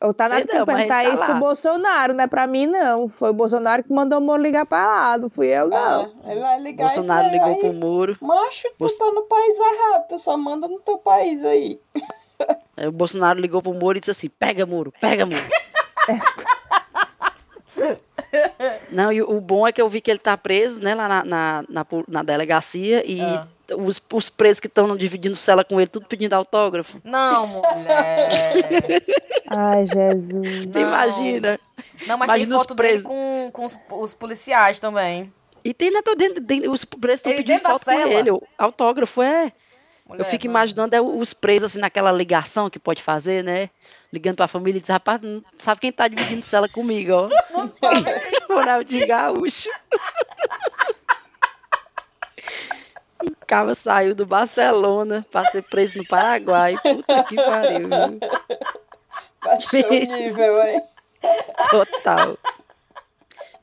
Speaker 3: Ou tá na
Speaker 2: ele tá
Speaker 3: isso pro. Bolsonaro, não é pra mim, não. Foi o Bolsonaro que mandou o Moro ligar pra lá, não fui eu, não.
Speaker 4: Ah, ele vai ligar
Speaker 2: Bolsonaro ligou
Speaker 4: aí,
Speaker 2: pro Moro.
Speaker 4: Macho, tu
Speaker 2: Bolso-
Speaker 4: tá no país errado, tu só manda no teu país aí.
Speaker 2: Aí o Bolsonaro ligou pro Moro e disse assim: pega, Moro, pega, Moro. Não, e o bom é que eu vi que ele tá preso, né, lá na, na, na, na delegacia e
Speaker 1: Ah.
Speaker 2: os, os presos que estão dividindo cela com ele, tudo pedindo autógrafo.
Speaker 1: Não, mulher.
Speaker 3: Ai, Jesus.
Speaker 1: Não.
Speaker 2: Imagina.
Speaker 1: Não, mas
Speaker 2: Imagina
Speaker 1: tem
Speaker 2: os
Speaker 1: foto dele
Speaker 2: presos.
Speaker 1: com, com os, os policiais também.
Speaker 2: E tem, né, dentro, dentro- os presos estão pedindo foto com ele. Autógrafo, é. Eu
Speaker 1: Mulher,
Speaker 2: fico
Speaker 1: não.
Speaker 2: imaginando é, os presos, assim, naquela ligação que pode fazer, né? Ligando pra família e diz, rapaz, não sabe quem tá dividindo cela comigo, ó. Ronaldinho Gaúcho. O cara saiu do Barcelona pra ser preso no Paraguai. Puta que pariu. viu?
Speaker 4: Baixou o nível, hein?
Speaker 2: Total.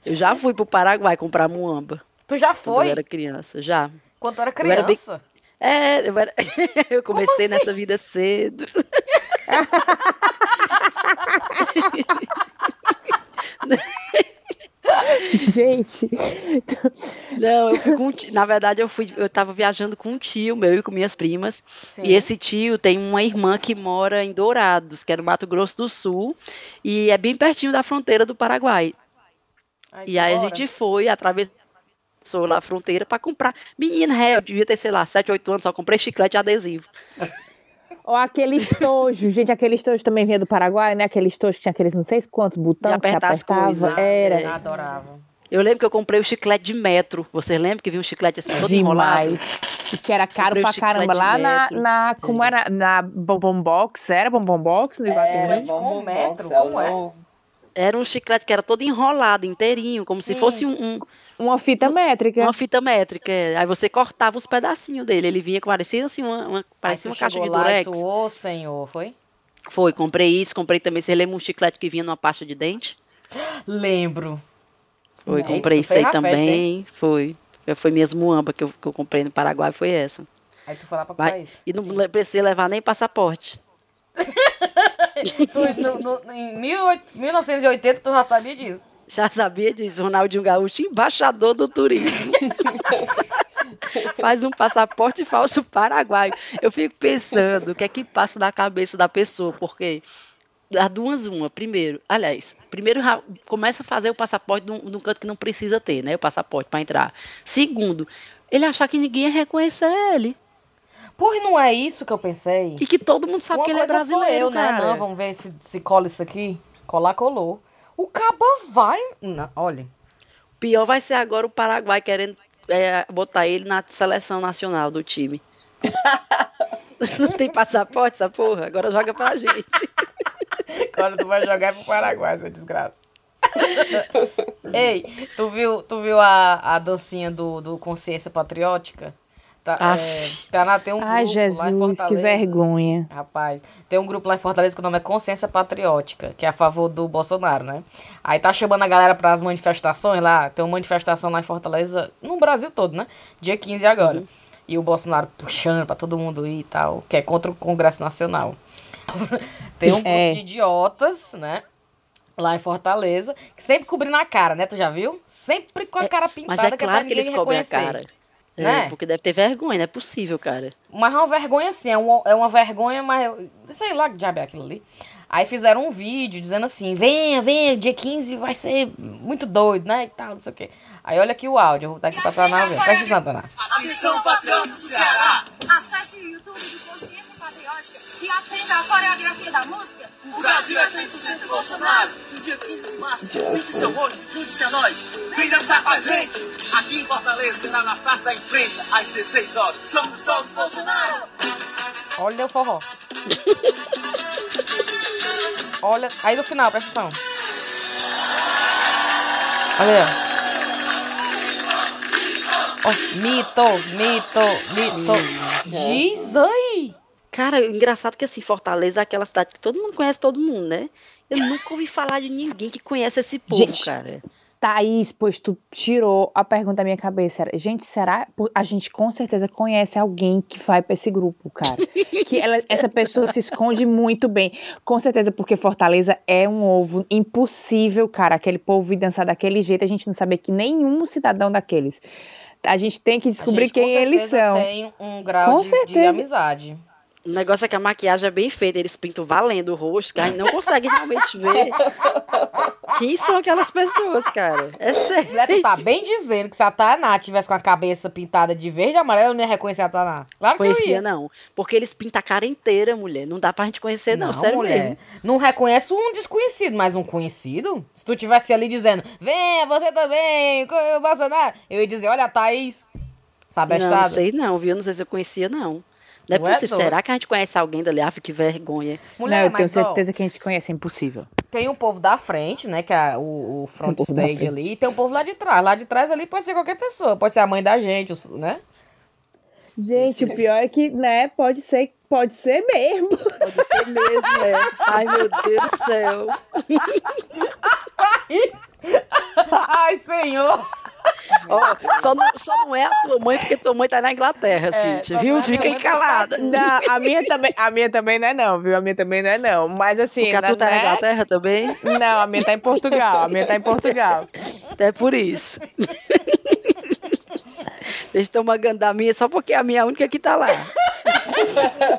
Speaker 2: Eu já fui pro Paraguai comprar muamba.
Speaker 1: Tu já
Speaker 2: Quando
Speaker 1: foi?
Speaker 2: eu era criança, já.
Speaker 1: Quando tu era
Speaker 2: Eu era bem-
Speaker 1: criança?
Speaker 2: É, eu, era- eu comecei
Speaker 1: assim?
Speaker 2: nessa vida cedo.
Speaker 3: Gente,
Speaker 2: Não, eu fui com um tio. Na verdade, eu fui, eu tava viajando com um tio meu e com minhas primas.
Speaker 1: Sim.
Speaker 2: E esse tio tem uma irmã que mora em Dourados, que é no Mato Grosso do Sul, e é bem pertinho da fronteira do Paraguai.
Speaker 1: Ai,
Speaker 2: E aí a
Speaker 1: bora.
Speaker 2: gente foi, atravessou lá a fronteira para comprar. Menina, é, eu devia ter, sei lá, 7, 8 anos, só comprei chiclete e adesivo.
Speaker 3: ou aquele estojo, gente, aquele estojo também vinha do Paraguai, né? Aquele estojo que tinha aqueles não sei quantos botões que você
Speaker 2: apertar as
Speaker 3: apertava.
Speaker 2: coisas.
Speaker 3: Era
Speaker 2: É.
Speaker 1: Adorava.
Speaker 2: Eu lembro que eu comprei o chiclete de metro. Vocês lembram que vinha um chiclete assim todo enrolado?
Speaker 3: demais. E que era caro
Speaker 2: Comprei
Speaker 3: pra caramba. Lá na, na. Como era? Na Bonbon Box? Era Bonbon Box?
Speaker 1: Era.
Speaker 4: Gente,
Speaker 1: com
Speaker 4: Bombom
Speaker 1: metro,
Speaker 4: é
Speaker 1: como é?
Speaker 4: novo.
Speaker 2: Era um chiclete que era todo enrolado, inteirinho, como se
Speaker 1: Sim.
Speaker 2: fosse um, um-
Speaker 3: Uma fita métrica.
Speaker 2: uma fita métrica. é. Aí você cortava os pedacinhos dele. Ele vinha com parecia assim uma, uma- parecia uma caixa de
Speaker 1: lá e
Speaker 2: durex.
Speaker 1: tu, ô senhor, foi?
Speaker 2: Foi, comprei isso, comprei também. Você lembra um chiclete que vinha numa pasta de dente?
Speaker 1: Lembro.
Speaker 2: Foi, comprei isso aí
Speaker 1: na festa,
Speaker 2: também. foi. Foi minhas muamba que eu, que eu comprei no Paraguai, foi essa.
Speaker 1: Aí tu foi lá pra país.
Speaker 2: E não
Speaker 1: Sim.
Speaker 2: precisei levar nem passaporte.
Speaker 1: Tu, no, no, em 18 1980 tu já sabia disso.
Speaker 2: Já sabia disso, Ronaldinho Gaúcho, embaixador do turismo. Faz um passaporte falso paraguaio. Eu fico pensando o que é que passa na cabeça da pessoa, porque das duas uma, primeiro, aliás, primeiro começa a fazer o passaporte num, num canto que não precisa ter, né? O passaporte para entrar. Segundo, ele achar que ninguém ia reconhecer ele.
Speaker 1: Porra, não é isso que eu pensei?
Speaker 2: E que todo mundo sabe
Speaker 1: Uma
Speaker 2: que ele é
Speaker 1: coisa sou
Speaker 2: brasileiro,
Speaker 1: eu, né?
Speaker 2: cara.
Speaker 1: Não, vamos ver se, se cola isso aqui. Colar, colou. O caba vai... Não, olha,
Speaker 2: Pior vai ser agora o Paraguai querendo é, botar ele na seleção nacional do time. Não tem passaporte essa porra? Agora joga pra gente.
Speaker 1: agora tu vai jogar pro Paraguai, seu desgraça. Ei, tu viu, tu viu a, a dancinha do, do Consciência Patriótica? Tá, é, Tainá, tem um grupo
Speaker 3: Ai,
Speaker 1: lá em
Speaker 3: Jesus, que
Speaker 1: Fortaleza.
Speaker 3: vergonha.
Speaker 1: Rapaz, tem um grupo lá em Fortaleza que o nome é Consciência Patriótica, que é a favor do Bolsonaro, né? Aí tá chamando a galera para as manifestações lá. Tem uma manifestação lá em Fortaleza, no Brasil todo, né? Dia 15 agora. E o Bolsonaro puxando pra todo mundo ir e tal, que é contra o Congresso Nacional. tem um grupo
Speaker 3: É.
Speaker 1: de idiotas, né? Lá em Fortaleza, que sempre cobrindo a cara, né? Tu já viu? Sempre com a cara pintada,
Speaker 2: Mas é
Speaker 1: que é
Speaker 2: claro
Speaker 1: pra
Speaker 2: que eles
Speaker 1: ninguém
Speaker 2: cobrem a
Speaker 1: reconhecer.
Speaker 2: cara. É,
Speaker 1: Né?
Speaker 2: porque deve ter vergonha, não é possível, cara.
Speaker 1: Mas é uma vergonha assim, é uma, é uma vergonha, mas eu- sei lá que diabo é aquilo ali. Aí fizeram um vídeo dizendo assim: venha, venha, dia 15 vai ser muito doido, né? E tal, não sei o quê. Aí olha aqui o áudio, eu vou botar aqui pra Taná ver. Presta atenção, Taná.
Speaker 6: Atenção, patrão do Ceará! Acesse o YouTube do Consciência E aprenda a coreografia da música. O Brasil é 100% Bolsonaro. No dia 15 de março, pinte seu rosto, junte-se a nós. Vem dançar com a gente. Aqui em Fortaleza, será na Praça da Imprensa, às 16 horas. Somos todos Bolsonaro!
Speaker 1: Olha o forró. Olha, aí no final, presta atenção. Olha aí. ó. Ó, mito, mito, mito. Diz aí.
Speaker 2: Cara, o engraçado que assim, Fortaleza é aquela cidade que todo mundo conhece todo mundo, né? Eu nunca ouvi falar de ninguém que conhece esse povo,
Speaker 3: Gente,
Speaker 2: cara.
Speaker 3: Thaís, pois tu tirou a pergunta da minha cabeça. Era, gente, será? A gente com certeza conhece alguém que vai pra esse grupo, cara. Que ela- essa pessoa se esconde muito bem. Com certeza, porque Fortaleza é um ovo impossível, cara. Aquele povo ir dançar daquele jeito, a gente não saber que nenhum cidadão daqueles. A gente tem que descobrir
Speaker 1: gente, com
Speaker 3: quem eles
Speaker 1: certeza,
Speaker 3: são.
Speaker 1: tem um grau
Speaker 3: Com
Speaker 1: de, de
Speaker 3: certeza.
Speaker 1: amizade.
Speaker 2: O negócio é que a maquiagem é bem feita, eles pintam valendo o rosto, que a gente não consegue realmente ver quem são aquelas pessoas, cara. É sério.
Speaker 1: Tu tá bem dizendo que se a Taná tivesse com a cabeça pintada de verde e amarelo, eu não ia reconhecer a Taná. Claro que eu
Speaker 2: Conhecia,
Speaker 1: ia.
Speaker 2: não. Porque eles pintam a cara inteira, mulher. Não dá pra gente conhecer, não. sério
Speaker 1: mulher.
Speaker 2: mesmo.
Speaker 1: Não reconhece um desconhecido, mas um conhecido? Se tu tivesse ali dizendo, venha, você também, co- Bolsonaro, eu ia dizer, olha a Thaís. Sabe a
Speaker 2: Não, não sei não, viu? Não sei se eu conhecia, não. Não é
Speaker 1: Tu é
Speaker 2: possível.
Speaker 1: doido.
Speaker 2: Será que a gente conhece alguém dali? Ah, que vergonha.
Speaker 1: Mulher,
Speaker 3: não, eu tenho
Speaker 1: mas, ó,
Speaker 3: certeza que a gente conhece, é impossível.
Speaker 1: tem um povo da frente, né, que é o, o front
Speaker 3: um
Speaker 1: stage ali, e tem um povo lá de trás. Lá de trás ali pode ser qualquer pessoa, pode ser a mãe da gente, os- né?
Speaker 3: Gente, o pior é que, né, pode ser, pode ser mesmo.
Speaker 2: Pode ser mesmo, é. Ai, meu Deus do céu.
Speaker 1: Ai, senhor!
Speaker 2: Ó, só, não, só não é a tua mãe, porque tua mãe tá na Inglaterra,
Speaker 1: É,
Speaker 2: Cintia, viu?
Speaker 1: é
Speaker 2: Fica
Speaker 1: porque tá.
Speaker 3: Não, a minha também, a minha também não é não, viu? A minha também não é não. Mas assim,
Speaker 2: Porque a tu tá na
Speaker 3: né?
Speaker 2: Inglaterra também?
Speaker 3: Não, a minha tá em Portugal. A minha tá em Portugal.
Speaker 2: Até por isso. Eles estão magando da minha só porque a minha é a única que tá lá.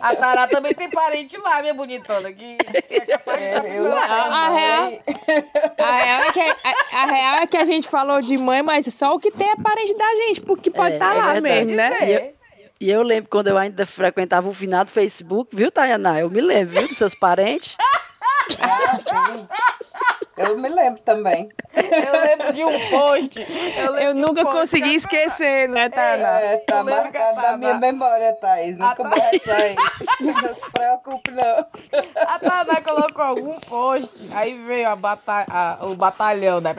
Speaker 1: A Tará também tem parente lá, minha bonitona, que, que é capaz de
Speaker 4: É,
Speaker 1: estar
Speaker 4: eu não
Speaker 3: a real-. A real, é que, a, a real é que a gente falou de mãe, mas só o que tem é parente da gente, porque pode
Speaker 2: É,
Speaker 3: estar
Speaker 2: é
Speaker 3: lá mesmo, né?
Speaker 1: Dizer.
Speaker 2: E eu lembro quando eu ainda frequentava o finado Facebook, viu, Tayaná? Eu me lembro, viu, dos seus parentes.
Speaker 4: Ah, sim. Eu me lembro também.
Speaker 1: Eu lembro de um post. Eu,
Speaker 3: Eu nunca
Speaker 1: post
Speaker 3: consegui
Speaker 1: que a
Speaker 3: esquecer, né, Tana?
Speaker 4: É, tá marcado na minha memória, Thaís. Nunca vai sair. Não se preocupe, não.
Speaker 1: A Tana colocou algum post, aí veio a bata a- o batalhão, né?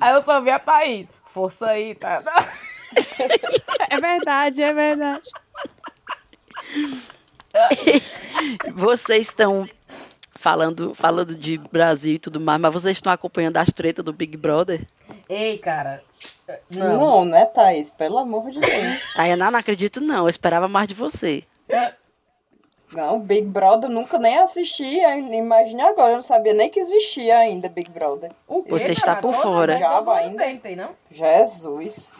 Speaker 1: Aí eu só vi a Thaís. Força aí, Tana.
Speaker 3: É verdade, é verdade.
Speaker 2: Vocês estão falando, falando de Brasil e tudo mais, mas vocês estão acompanhando as tretas do Big Brother?
Speaker 1: Ei, cara.
Speaker 4: Não,
Speaker 1: Não.
Speaker 4: né, Thaís? Pelo amor de Deus.
Speaker 2: Tayaná, não acredito não, eu esperava mais de você.
Speaker 4: Não, Big Brother nunca nem assisti. Imagine agora, eu não sabia nem que existia ainda Big Brother.
Speaker 2: Você está por
Speaker 1: Nossa,
Speaker 2: fora.
Speaker 4: ainda.
Speaker 1: Tem, tem, não?
Speaker 4: Jesus.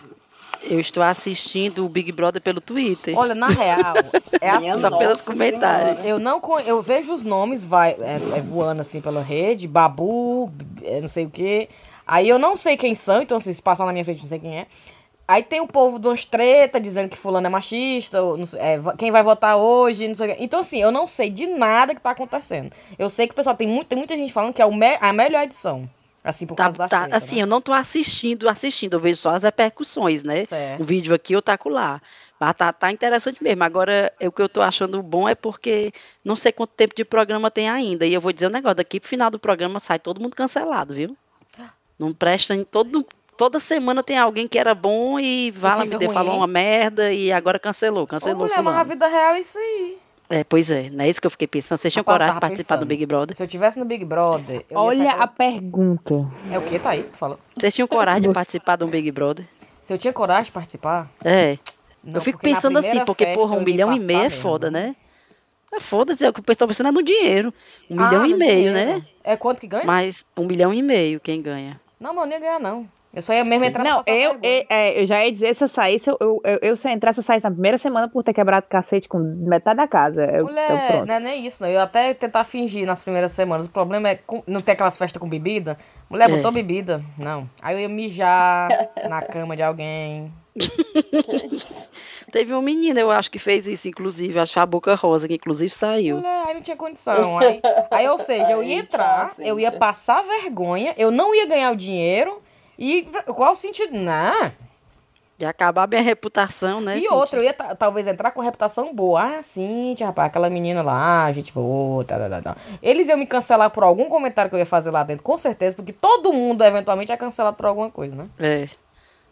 Speaker 2: Eu estou assistindo o Big Brother pelo Twitter.
Speaker 1: Olha, na real, é assim.
Speaker 2: Só pelos comentários.
Speaker 4: Senhora.
Speaker 1: Eu não eu vejo os nomes vai é, é, voando assim pela rede, Babu, é, não sei o quê. Aí eu não sei quem são, então se passar na minha frente não sei quem é. Aí tem o povo de umas treta dizendo que fulano é machista, ou não sei- é, quem vai votar hoje, não sei o quê. Então assim, eu não sei de nada que tá acontecendo. Eu sei que o pessoal tem, muito, tem muita gente falando que é me- a melhor edição. Assim, por
Speaker 2: Tá,
Speaker 1: causa das
Speaker 2: tá, assim,
Speaker 1: né?
Speaker 2: eu não tô assistindo, assistindo, eu vejo só as repercussões, né?
Speaker 1: Certo.
Speaker 2: O vídeo aqui eu taco lá. Mas tá, tá interessante mesmo. Agora, é o que eu tô achando bom é porque não sei quanto tempo de programa tem ainda. E eu vou dizer um negócio, daqui pro final do programa sai todo mundo cancelado, viu? Não presta em todo. Toda semana tem alguém que era bom e vai lá me falou uma merda e agora cancelou,
Speaker 1: Ô,
Speaker 2: cancelou
Speaker 1: mulher, mas a vida real é isso aí.
Speaker 2: É, pois é, não é isso que eu fiquei pensando. Vocês tinham coragem de participar do
Speaker 1: pensando.
Speaker 2: Big Brother?
Speaker 1: Se eu tivesse no Big Brother, eu ia ser
Speaker 3: Olha
Speaker 1: aquela-
Speaker 3: a pergunta.
Speaker 1: É o que, Thaís? Tu falou?
Speaker 2: Vocês tinham coragem de participar do Big Brother?
Speaker 1: Se eu tinha coragem de participar...
Speaker 2: É.
Speaker 1: não,
Speaker 2: eu fico pensando assim, porque, porra, um milhão e meio é
Speaker 1: mesmo.
Speaker 2: foda, né? É foda-se, é o que o pessoal tá pensando é no dinheiro. Um
Speaker 1: Ah,
Speaker 2: milhão e meio,
Speaker 1: dinheiro.
Speaker 2: né?
Speaker 1: É quanto que ganha?
Speaker 2: Mas um milhão e meio quem ganha.
Speaker 1: Não, eu não ia ganhar, não. Eu só ia mesmo entrar
Speaker 3: Não, eu, eu, é, eu já ia dizer se eu saísse, eu, eu, eu, eu se eu entrasse, eu saísse na primeira semana por ter quebrado cacete com metade da casa. Eu, eu
Speaker 1: Mulher,
Speaker 3: pronto.
Speaker 1: não é nem isso, não. Eu ia até tentar fingir nas primeiras semanas. O problema é com- não ter aquelas festas com bebida. Mulher,
Speaker 2: É.
Speaker 1: botou bebida. Não. Aí eu ia mijar na cama de alguém.
Speaker 4: Que isso?
Speaker 2: Teve um menino, eu acho que fez isso, inclusive, acho que foi a Boca Rosa, que inclusive saiu.
Speaker 1: Mulher, aí não tinha condição. Aí, aí ou seja, eu ia entrar,
Speaker 4: tchau,
Speaker 1: eu ia
Speaker 4: Cíntia.
Speaker 1: passar vergonha, eu não ia ganhar o dinheiro. E qual o sentido? Não.
Speaker 2: E acabar minha reputação, né?
Speaker 1: E
Speaker 2: Cíntia?
Speaker 1: outra, eu ia ta- talvez entrar com reputação boa. Ah, sim, tia, rapaz, aquela menina lá, gente boa, tá, tá, tá, tá. Eles iam me cancelar por algum comentário que eu ia fazer lá dentro, com certeza, porque todo mundo eventualmente é cancelado por alguma coisa, né?
Speaker 2: É,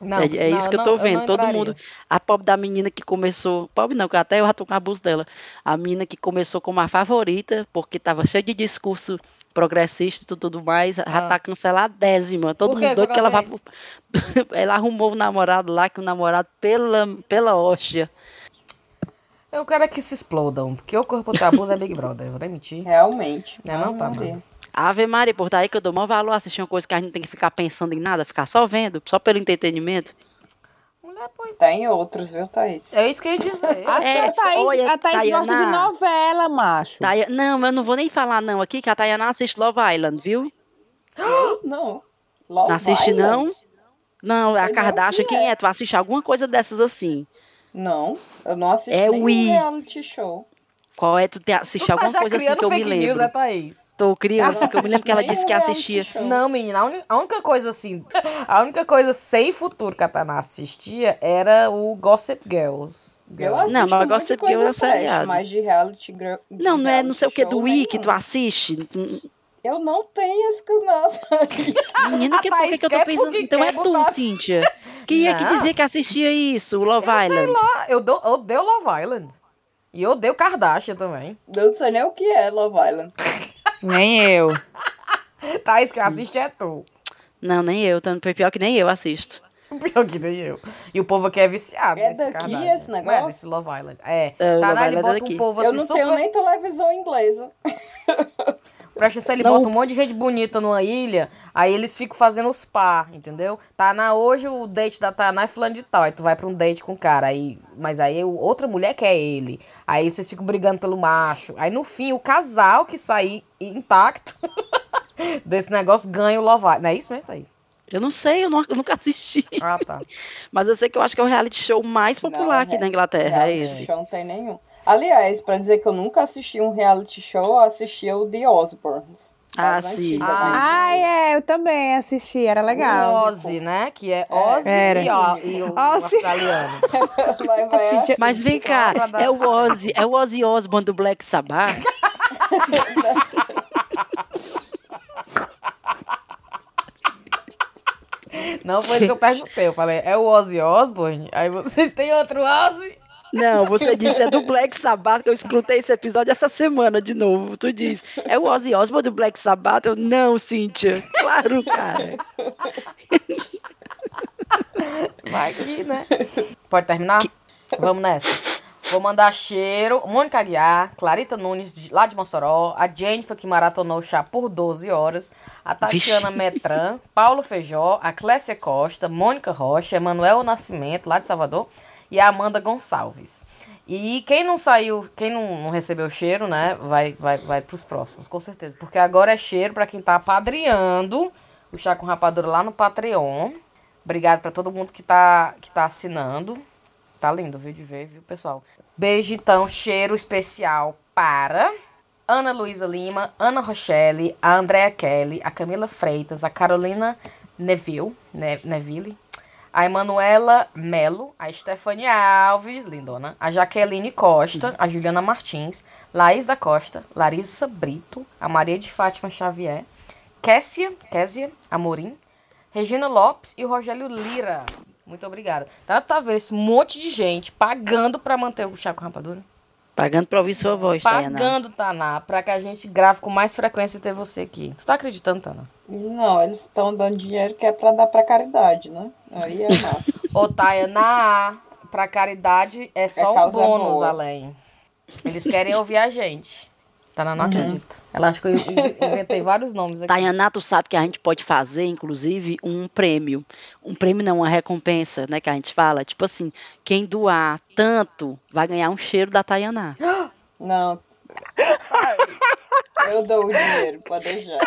Speaker 1: Não,
Speaker 2: é, é
Speaker 1: não,
Speaker 2: isso que eu tô
Speaker 1: não
Speaker 2: vendo. Todo
Speaker 1: entraria.
Speaker 2: mundo. A pobre da menina que começou. Pobre não, que até eu já tô com abuso dela. A menina que começou como a favorita, porque tava cheia de discurso progressista e tudo, mais, já
Speaker 1: Ah.
Speaker 2: tá canceladésima. Todo mundo doido
Speaker 1: O
Speaker 2: que ela vai. ela arrumou um namorado lá, que o namorado pela, pela hóstia.
Speaker 1: Eu quero é que se explodam, porque o corpo do abuso é Big Brother, eu vou mentir.
Speaker 4: Realmente.
Speaker 1: Não, não tá, mano.
Speaker 2: Ave Maria, por daí que eu dou maior valor a assistir uma coisa que a gente não tem que ficar pensando em nada, ficar só vendo, só pelo entretenimento.
Speaker 1: Mulher, pô,
Speaker 4: Tem outros, viu, Thaís?
Speaker 1: é isso que eu ia dizer.
Speaker 3: A,
Speaker 2: É,
Speaker 3: a Thaís,
Speaker 2: olha,
Speaker 3: a Thaís gosta de
Speaker 2: Tayana.
Speaker 3: novela, macho.
Speaker 2: Taia- Não, eu não vou nem falar não aqui, que a Tayana assiste Love Island, viu?
Speaker 4: Não. Love
Speaker 2: Não assiste
Speaker 4: Island?
Speaker 2: não? Não,
Speaker 4: Sei
Speaker 2: a Kardashian,
Speaker 4: que
Speaker 2: quem
Speaker 4: é.
Speaker 2: é? Tu assiste alguma coisa dessas assim?
Speaker 4: Não, eu não assisto
Speaker 2: É
Speaker 4: nenhum
Speaker 2: Wii.
Speaker 4: reality show.
Speaker 2: Qual é? Tu te
Speaker 1: Tu
Speaker 2: assiste
Speaker 1: tá
Speaker 2: alguma coisa assim que eu me
Speaker 1: fake news,
Speaker 2: lembro?
Speaker 1: é, Thaís?
Speaker 2: Tô criando,
Speaker 4: Eu
Speaker 2: porque eu me lembro que ela disse que assistia.
Speaker 1: Não, menina, a, uni- a única coisa assim, a única coisa sem futuro que a Tainá assistia era o Gossip Girls.
Speaker 4: Eu assisto
Speaker 2: Não, mas Gossip Girl é
Speaker 4: trash,
Speaker 2: seriado.
Speaker 4: mas de reality girl. de
Speaker 2: Não, não é não sei o que do que tu assiste.
Speaker 4: Eu não tenho esse canal.
Speaker 2: Menina, que, por que eu tô pensando? Então é
Speaker 1: quer
Speaker 2: tu,
Speaker 1: botar-
Speaker 2: Cíntia. Quem é que
Speaker 1: Não.
Speaker 2: dizia que assistia isso, o Love Island?
Speaker 1: Ah, eu dou- eu odeio Love Island. E eu odeio Kardashian também.
Speaker 4: Eu não sei nem o que é Love Island.
Speaker 3: Nem eu.
Speaker 1: Thaís, que assiste é tu.
Speaker 2: Não, nem eu, tanto pior que nem eu assisto.
Speaker 1: Pior que nem eu. E o povo aqui é viciado
Speaker 4: É
Speaker 1: nesse
Speaker 4: daqui
Speaker 1: Kardashian.
Speaker 4: esse
Speaker 1: Não é
Speaker 4: negócio?
Speaker 1: desse Love Island. É.
Speaker 2: É,
Speaker 1: tá,
Speaker 2: Love Island é
Speaker 1: bota
Speaker 2: daqui.
Speaker 1: um povo
Speaker 4: Eu
Speaker 1: assim
Speaker 4: não
Speaker 1: super...
Speaker 4: tenho nem televisão inglesa.
Speaker 1: Presta atenção, ele
Speaker 2: Não.
Speaker 1: bota um monte de gente bonita numa ilha, aí eles ficam fazendo os par, entendeu? Tá na hoje o date da Taná é fulano de tal, aí tu vai pra um date com o cara, aí, mas aí o- outra mulher quer ele. Aí vocês ficam brigando pelo macho. Aí no fim, o casal que sair intacto desse negócio ganha o Love Island. Não é isso mesmo, Thaís?
Speaker 2: Eu não sei, eu, não- eu nunca assisti.
Speaker 1: Ah, tá.
Speaker 2: Mas eu sei que eu acho que é o reality show mais popular
Speaker 4: Não,
Speaker 2: aqui
Speaker 4: é-
Speaker 2: na Inglaterra, é esse.
Speaker 4: show não tem nenhum. Aliás, pra dizer que eu nunca assisti um reality show, eu assistia o The Osbournes.
Speaker 2: Ah, sim.
Speaker 1: Ah,
Speaker 4: né?
Speaker 3: Ah, é, eu também assisti, era legal.
Speaker 1: O Ozzy, né? Que é Ozzy
Speaker 3: Era.
Speaker 1: e, ó, e o
Speaker 3: Ozzy.
Speaker 1: australiano.
Speaker 2: Mas vem cá, é o Ozzy, é o Ozzy Osbourne do Black Sabbath?
Speaker 1: Não foi isso que eu perguntei. Eu falei, é o Ozzy Osbourne? Aí vocês têm outro Ozzy?
Speaker 2: Não, você disse é do Black Sabbath, que eu escutei esse episódio essa semana de novo. Tu diz, é o Ozzy Osbourne do Black Sabbath? Eu, não, Cíntia. Claro, cara.
Speaker 1: Vai aqui, né? Pode terminar? Vamos nessa. Vou mandar cheiro. Mônica Aguiar, Clarita Nunes, de- lá de Mossoró. A Jennifer, que maratonou o chá por 12 horas. A Tatiana
Speaker 2: Vixe.
Speaker 1: Metran. Paulo Feijó. A Clécia Costa. Mônica Rocha. Emanuel Nascimento, lá de Salvador. E a Amanda Gonçalves. E quem não saiu, quem não, não recebeu cheiro, né? Vai, vai, vai pros próximos, com certeza. Porque agora é cheiro pra quem tá apadrinhando o Chá com Rapadura lá no Patreon. Obrigado pra todo mundo que tá, que tá assinando. Tá lindo, viu, de ver, viu, pessoal? Beijo, então, cheiro especial para Ana Luísa Lima, Ana Rochelle, a Andrea Kelly, a Camila Freitas, a Carolina Neville, ne Neville, a Emanuela Melo, a Stephanie Alves, lindona, a Jaqueline Costa, a Juliana Martins, Laís da Costa, Larissa Brito, a Maria de Fátima Xavier, Kessia, Késia Amorim, Regina Lopes e o Rogério Lira. Muito obrigada. Tá, tá vendo esse monte de gente pagando pra manter o chá com rapadura?
Speaker 2: Pagando pra ouvir sua voz, Tayana.
Speaker 1: Pagando, Taná, pra que a gente grave com mais frequência e ter você aqui. Tu tá acreditando, Taná?
Speaker 4: Não, eles estão dando dinheiro que é pra dar pra caridade, né? Aí é massa.
Speaker 1: Ô, Tayaná, pra caridade é só um
Speaker 4: causa
Speaker 1: bônus
Speaker 4: boa.
Speaker 1: além. Eles querem ouvir a gente. Taná não acredita. Ela acha que eu inventei vários nomes aqui.
Speaker 2: Tayana, tu sabe que a gente pode fazer, inclusive, um prêmio. Um prêmio não, uma recompensa, né, que a gente fala. Tipo assim, quem doar tanto vai ganhar um cheiro da Tayana.
Speaker 4: Não. Eu dou o dinheiro, pode deixar.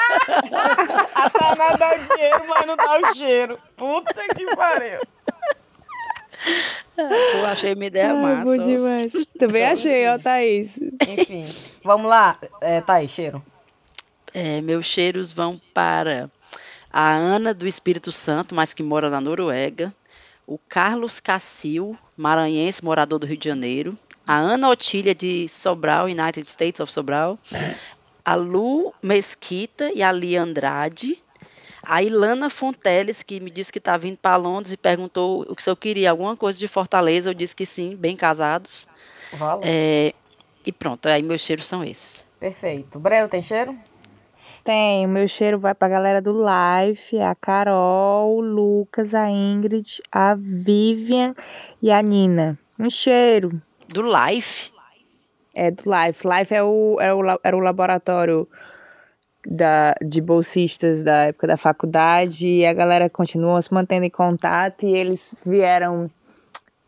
Speaker 1: A Taná dá o dinheiro, mas não dá o cheiro. Puta que pariu.
Speaker 2: Eu achei uma ideia
Speaker 3: Ai,
Speaker 2: massa.
Speaker 3: bom demais. Também achei, ó, Thaís.
Speaker 1: Enfim, vamos lá. É, tá aí, cheiro.
Speaker 2: É, meus cheiros vão para a Ana do Espírito Santo, mas que mora na Noruega. O Carlos Cassil, maranhense, morador do Rio de Janeiro. A Ana Otília de Sobral, United States of Sobral. A Lu Mesquita e a Lia Andrade. A Ilana Fonteles, que me disse que está vindo para Londres e perguntou se eu queria alguma coisa de Fortaleza. Eu disse que sim, bem casados.
Speaker 1: Valeu.
Speaker 2: É, e pronto, aí meus cheiros são esses.
Speaker 1: Perfeito. Breno, tem cheiro?
Speaker 3: Tem, o meu cheiro vai pra galera do Life, a Carol, o Lucas, a Ingrid, a Vivian e a Nina. Um cheiro.
Speaker 2: Do Life,
Speaker 3: É do Life. Life é o, é o, era o laboratório da, de bolsistas da época da faculdade e a galera continua se mantendo em contato e eles vieram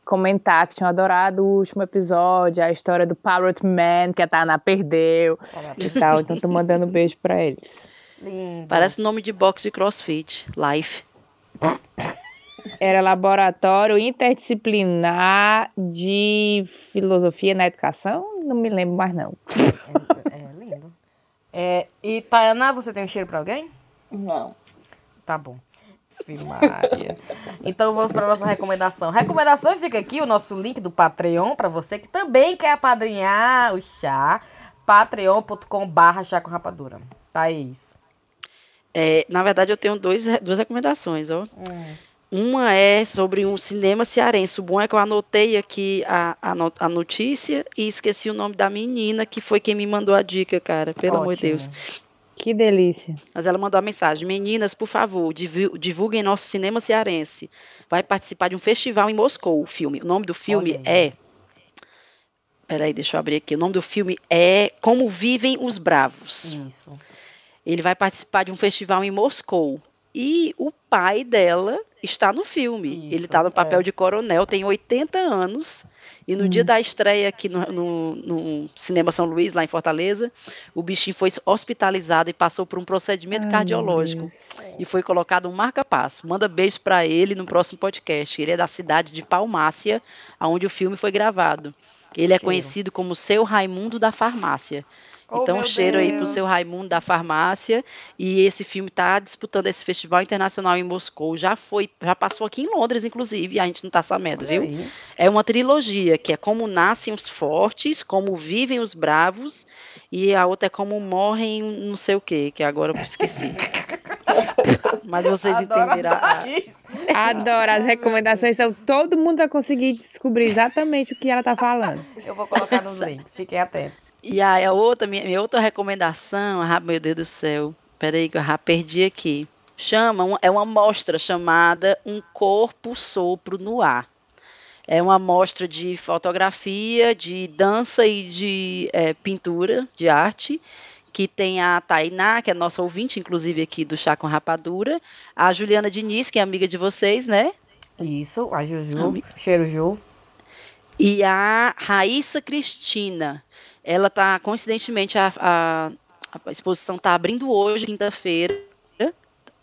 Speaker 3: comentar que tinham adorado o último episódio, a história do Parrot Man, que a Tana perdeu e tal. Então tô mandando um beijo pra eles.
Speaker 1: Lindo.
Speaker 2: Parece nome de boxe de crossfit. Life.
Speaker 3: Era laboratório interdisciplinar de filosofia na educação? Não me lembro mais não.
Speaker 1: É lindo. É, e Tayana, você tem um cheiro pra alguém?
Speaker 4: Não.
Speaker 1: Tá bom. Maria. Então vamos para nossa recomendação. Recomendação fica aqui o nosso link do Patreon para você que também quer apadrinhar o chá. patreon.com/barra chá com rapadura. Thaís.
Speaker 2: É, na verdade, eu tenho dois, duas recomendações, ó.
Speaker 1: Hum.
Speaker 2: Uma é sobre um cinema cearense. O bom é que eu anotei aqui a, a, no- a notícia e esqueci o nome da menina, que foi quem me mandou a dica, cara. Pelo amor de
Speaker 1: Ótimo.
Speaker 2: Deus.
Speaker 3: Que delícia.
Speaker 2: Mas ela mandou a mensagem: Meninas, por favor, divu- divulguem nosso cinema cearense. Vai participar de um festival em Moscou, o filme. O nome do filme
Speaker 1: Olha
Speaker 2: é. Peraí, deixa eu abrir aqui. O nome do filme é Como Vivem os Bravos.
Speaker 1: Isso.
Speaker 2: Ele vai participar de um festival em Moscou. E o pai dela está no filme.
Speaker 1: Isso,
Speaker 2: Ele está no papel
Speaker 1: é.
Speaker 2: de coronel, tem 80 anos. E no dia da estreia aqui no, no- no Cinema São Luís, lá em Fortaleza, o bichinho foi hospitalizado e passou por um procedimento
Speaker 3: Ai,
Speaker 2: cardiológico. E foi colocado um marca-passo. Manda beijo para ele no próximo podcast. Ele é da cidade de Palmácia, onde o filme foi gravado. Ele é conhecido como Seu Raimundo da Farmácia.
Speaker 1: Oh,
Speaker 2: Então,
Speaker 1: meu
Speaker 2: cheiro aí pro
Speaker 1: Deus.
Speaker 2: seu Raimundo da farmácia. E esse filme tá disputando esse festival internacional em Moscou. Já foi, já passou aqui em Londres, inclusive, e a gente não tá sabendo, viu?
Speaker 1: aí.
Speaker 2: É uma trilogia, que é como nascem os fortes, como vivem os bravos, e a outra é como morrem não sei o quê, que agora eu esqueci. Mas vocês
Speaker 1: Adoro a
Speaker 2: entenderam. a-.
Speaker 3: Adoro. As recomendações são. Todo mundo vai conseguir descobrir exatamente o que ela tá falando.
Speaker 1: Eu vou colocar nos links. Fiquem atentos.
Speaker 2: E aí, a outra, minha, minha outra recomendação, ah, meu Deus do céu, peraí que eu já perdi aqui. Chama, é uma mostra chamada Um Corpo Sopro no Ar. É uma mostra de fotografia, de dança e de eh, pintura, de arte, que tem a Tainá, que é nossa ouvinte, inclusive aqui do Chá com Rapadura, a Juliana Diniz, que é amiga de vocês, né?
Speaker 1: Isso, a Juju. Cheiro Ju.
Speaker 2: E a Raíssa Cristina, ela tá, coincidentemente, a, a, a exposição está abrindo hoje, quinta-feira,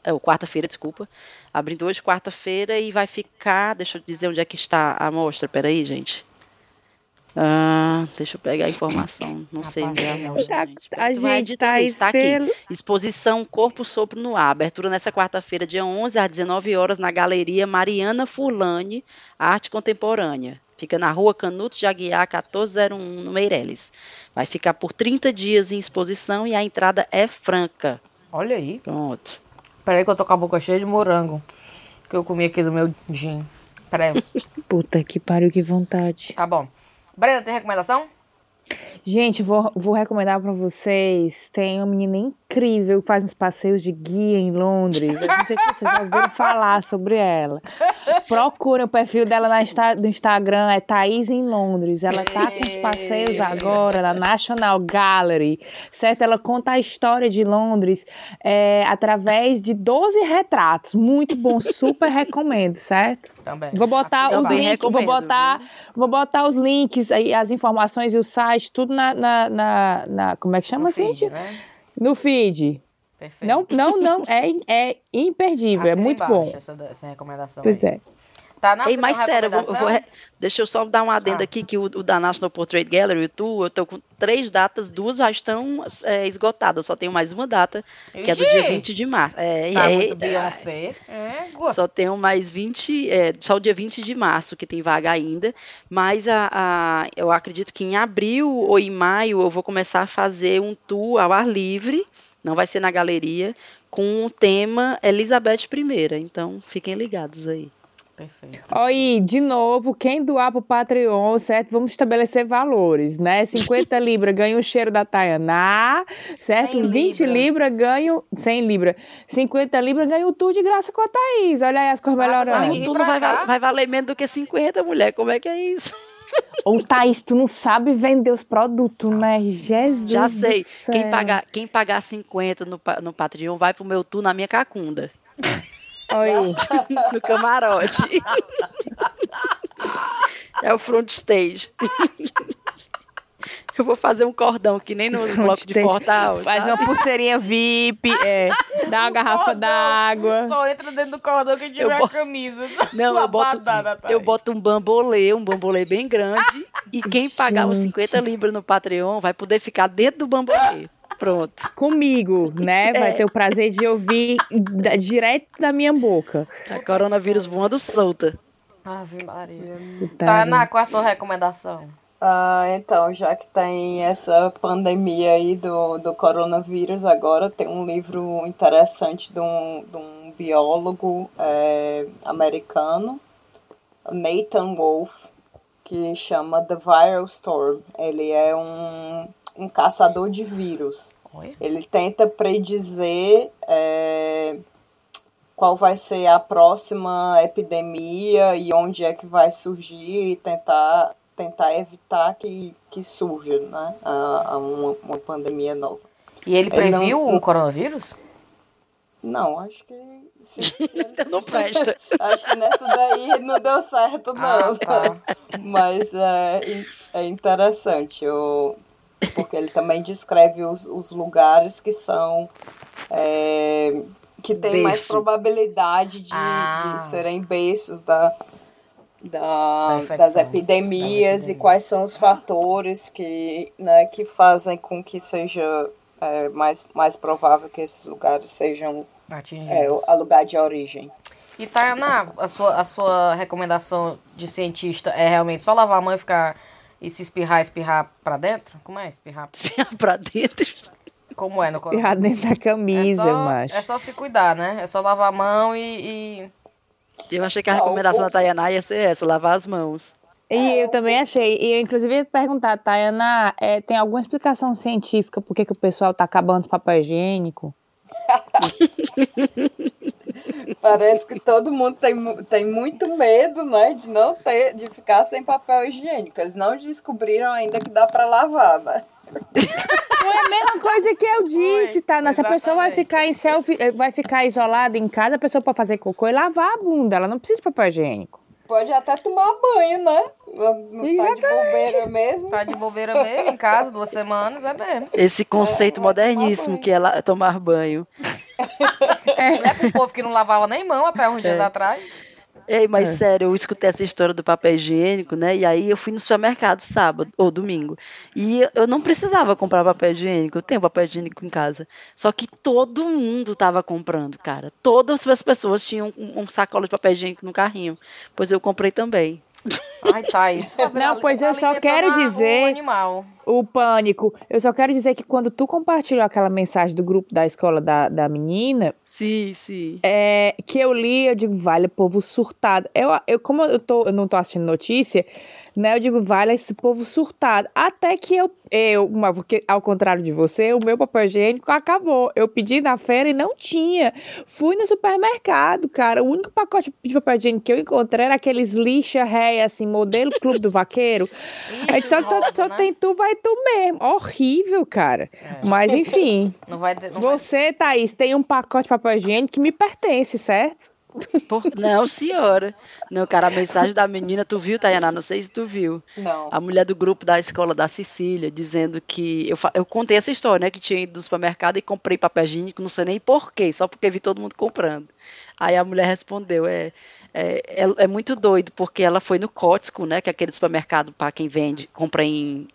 Speaker 2: é, ou quarta-feira, desculpa, abrindo hoje, quarta-feira, e vai ficar, deixa eu dizer onde é que está a mostra, peraí, gente. Ah, deixa eu pegar a informação, não sei onde é a mostra,
Speaker 3: Tá-
Speaker 2: gente.
Speaker 3: a gente
Speaker 2: editando
Speaker 3: tá
Speaker 2: tá aqui.
Speaker 3: pelo-
Speaker 2: Exposição Corpo Sopro no Ar. Abertura nessa quarta-feira, dia 11 às 19 horas, na Galeria Mariana Furlane, Arte Contemporânea. Fica na rua Canuto de Aguiar, 1401, no Meireles. Vai ficar por 30 dias em exposição e a entrada é franca.
Speaker 1: Olha aí.
Speaker 2: Pronto.
Speaker 1: Peraí que eu tô com a boca cheia de morango. Que eu comi aqui do meu gin. Peraí.
Speaker 3: Puta que pariu, que vontade.
Speaker 1: Tá bom. Brena, tem recomendação?
Speaker 3: Gente, vou, vou recomendar pra vocês. Tem uma menina incrível que faz uns passeios de guia em Londres. Eu não sei se vocês já ouviram falar sobre ela. Procura o perfil dela no Instagram, é Thaís em Londres. Ela tá com os passeios agora na National Gallery, certo? Ela conta a história de Londres é, através de 12 retratos. Muito bom, super recomendo, certo?
Speaker 1: Também.
Speaker 3: Vou botar
Speaker 1: Assim,
Speaker 3: os
Speaker 2: também
Speaker 3: links, vou botar, vou botar os links aí, as informações e o site, tudo na, na, na, na- como é que chama, Cintia?
Speaker 1: né?
Speaker 3: No feed.
Speaker 1: Perfeito.
Speaker 3: Não, não, não, é, é imperdível, é
Speaker 1: Assina
Speaker 3: muito bom.
Speaker 1: Essa, essa recomendação
Speaker 3: Pois
Speaker 1: aí.
Speaker 3: é.
Speaker 1: Tá, não,
Speaker 2: Ei, mas sério, eu vou- eu vou deixa eu só dar um adendo
Speaker 1: Ah.
Speaker 2: aqui, que o, o da National Portrait Gallery, tu, eu tô com três datas, duas já estão é, esgotadas, eu só tenho mais uma data, que é do dia
Speaker 1: Ixi!
Speaker 2: 20 de março. É,
Speaker 1: Tá
Speaker 2: é,
Speaker 1: muito
Speaker 2: é,
Speaker 1: Beyoncé. É,
Speaker 2: Só tenho mais 20, é, só o dia 20 de março que tem vaga ainda, mas a, a- eu acredito que em abril ou em maio eu vou começar a fazer um tour ao ar livre, não vai ser na galeria, com o tema Elizabeth I, então fiquem ligados aí.
Speaker 1: Perfeito.
Speaker 3: Aí, de novo, quem doar pro Patreon, certo? Vamos estabelecer valores, né? 50 libras ganha o cheiro da Tayaná, certo?
Speaker 1: 100
Speaker 3: 20
Speaker 1: libras.
Speaker 3: libras ganha o- 100 libras. 50 libras ganha o tour de graça com a Thaís. Olha aí as cores
Speaker 1: Ah,
Speaker 3: melhorando.
Speaker 1: vai
Speaker 2: O tour não vai, vai valer menos do que 50, mulher, como é que é isso?
Speaker 3: Ô, Thaís, tu não sabe vender os produtos, né? Jesus
Speaker 2: Já
Speaker 3: do
Speaker 2: sei, quem pagar, quem pagar 50 no, no Patreon vai pro meu tour na minha cacunda,
Speaker 3: Aí.
Speaker 2: no camarote. É o front stage. Eu vou fazer um cordão que nem no bloco de
Speaker 3: stage.
Speaker 2: Fortal.
Speaker 3: Faz
Speaker 2: sabe?
Speaker 3: uma pulseirinha VIP, é, dá uma garrafa d'água.
Speaker 1: Só entra dentro do cordão que tiver
Speaker 2: Eu
Speaker 1: a
Speaker 2: boto-
Speaker 1: camisa.
Speaker 2: Não, eu boto, eu boto um bambolê, um bambolê bem grande, e quem pagar os
Speaker 3: Gente.
Speaker 2: 50 libras no Patreon vai poder ficar dentro do bambolê. Pronto.
Speaker 3: Comigo, né? Vai ter o prazer de ouvir da- direto da minha boca.
Speaker 2: A coronavírus voando solta.
Speaker 1: Ave Maria. Tá,
Speaker 3: vida.
Speaker 1: Ana, qual é a sua recomendação?
Speaker 4: Ah, então, já que tem essa pandemia aí do, do coronavírus agora, tem um livro interessante de um, de um biólogo é, americano, Nathan Wolf, que chama The Viral Storm. Ele é um, um caçador de vírus.
Speaker 1: Oi?
Speaker 4: Ele tenta predizer é, qual vai ser a próxima epidemia e onde é que vai surgir e tentar, tentar evitar que, que surja né, a, a uma, uma pandemia nova.
Speaker 1: E ele
Speaker 4: Ele não-
Speaker 1: previu o coronavírus?
Speaker 4: Não, acho que. Se, se
Speaker 2: Então não presta.
Speaker 4: acho que nessa daí não deu certo, não.
Speaker 1: Ah, tá.
Speaker 4: Mas é, é interessante, o, porque ele também descreve os, os lugares que são. é, que tem mais probabilidade de,
Speaker 1: Ah.
Speaker 4: de serem berços da, da,
Speaker 1: Da
Speaker 4: das
Speaker 1: das
Speaker 4: epidemias e
Speaker 1: epidemias.
Speaker 4: quais são os fatores que, né, que fazem com que seja é, mais, mais provável que esses lugares sejam
Speaker 1: Atingidos.
Speaker 4: é, o a lugar de origem.
Speaker 1: E Tayana, a sua, a sua recomendação de cientista é realmente só lavar a mão e ficar. E se espirrar, espirrar pra dentro? Como é espirrar?
Speaker 2: Espirrar pra dentro.
Speaker 1: Como é no
Speaker 3: Espirrar
Speaker 1: coronavírus?
Speaker 3: dentro da camisa,
Speaker 1: é só,
Speaker 3: macho.
Speaker 1: É só se cuidar, né? É só lavar a mão e. e-
Speaker 2: Eu achei que a
Speaker 4: Não,
Speaker 2: recomendação
Speaker 4: o-
Speaker 2: da Tayaná ia ser essa, lavar as mãos.
Speaker 3: E eu também achei. E eu, inclusive, ia perguntar, Tayana, é, tem alguma explicação científica por que, que o pessoal tá acabando os papel higiênico?
Speaker 4: Parece que todo mundo tem, tem muito medo, né, de não ter, de ficar sem papel higiênico. Eles não descobriram ainda que dá para lavar, né?
Speaker 3: Foi a mesma coisa que eu disse, tá? Se a pessoa vai ficar em selfie, eh, vai ficar isolada em casa, a pessoa pode fazer cocô e lavar a bunda. Ela não precisa de papel higiênico.
Speaker 4: Pode até tomar banho, né? Não tá de bobeira mesmo.
Speaker 1: Tá de bobeira mesmo, em casa, duas semanas, é mesmo.
Speaker 2: Esse conceito
Speaker 4: vai tomar
Speaker 2: moderníssimo que é la- tomar banho.
Speaker 1: Não é pro povo que não lavava nem mão até uns dias
Speaker 2: É.
Speaker 1: atrás.
Speaker 2: Ei, mas
Speaker 3: É.
Speaker 2: sério, eu escutei essa história do papel higiênico, né? E aí eu fui no supermercado sábado ou domingo. E eu- eu não precisava comprar papel higiênico, eu tenho papel higiênico em casa. Só que todo mundo tava comprando, cara. Todas as pessoas tinham um, um sacola de papel higiênico no carrinho. Pois eu comprei também.
Speaker 1: Ai, Thaís. tá
Speaker 3: Não,
Speaker 1: ali-
Speaker 3: pois
Speaker 1: tá
Speaker 3: eu só quero dizer-
Speaker 1: O
Speaker 3: o pânico. Eu só quero dizer que quando tu compartilhou aquela mensagem do grupo da escola da, da menina,
Speaker 2: Sim, sim.
Speaker 3: é, que eu li, eu digo, vale, povo surtado. Eu, eu como eu, tô, eu não tô assistindo notícia, né, eu digo, vale esse povo surtado. Até que eu, eu, porque ao contrário de você, o meu papel higiênico acabou. Eu pedi na feira e não tinha. Fui no supermercado, cara, o único pacote de papel higiênico que eu encontrei era aqueles lixa ré, assim, modelo Clube do Vaqueiro. Aí só,
Speaker 1: rosa,
Speaker 3: só
Speaker 1: né?
Speaker 3: tem tu, vai tu mesmo. Horrível, cara.
Speaker 1: É.
Speaker 3: Mas enfim,
Speaker 1: Não vai, não vai
Speaker 3: você, Thaís, tem um pacote de papel higiênico que me pertence, certo?
Speaker 2: Por- Não, senhora. Não, cara, a mensagem da menina, tu viu, Tayaná? Não sei se tu viu.
Speaker 4: Não.
Speaker 2: A mulher do grupo da escola da Sicília, dizendo que. Eu, fa- eu contei essa história, né? Que tinha ido do supermercado e comprei papel higiênico, não sei nem porquê, só porque vi todo mundo comprando. Aí a mulher respondeu: é, é, é, é muito doido, porque ela foi no Costco, né? Que é aquele supermercado para quem vende, compra em,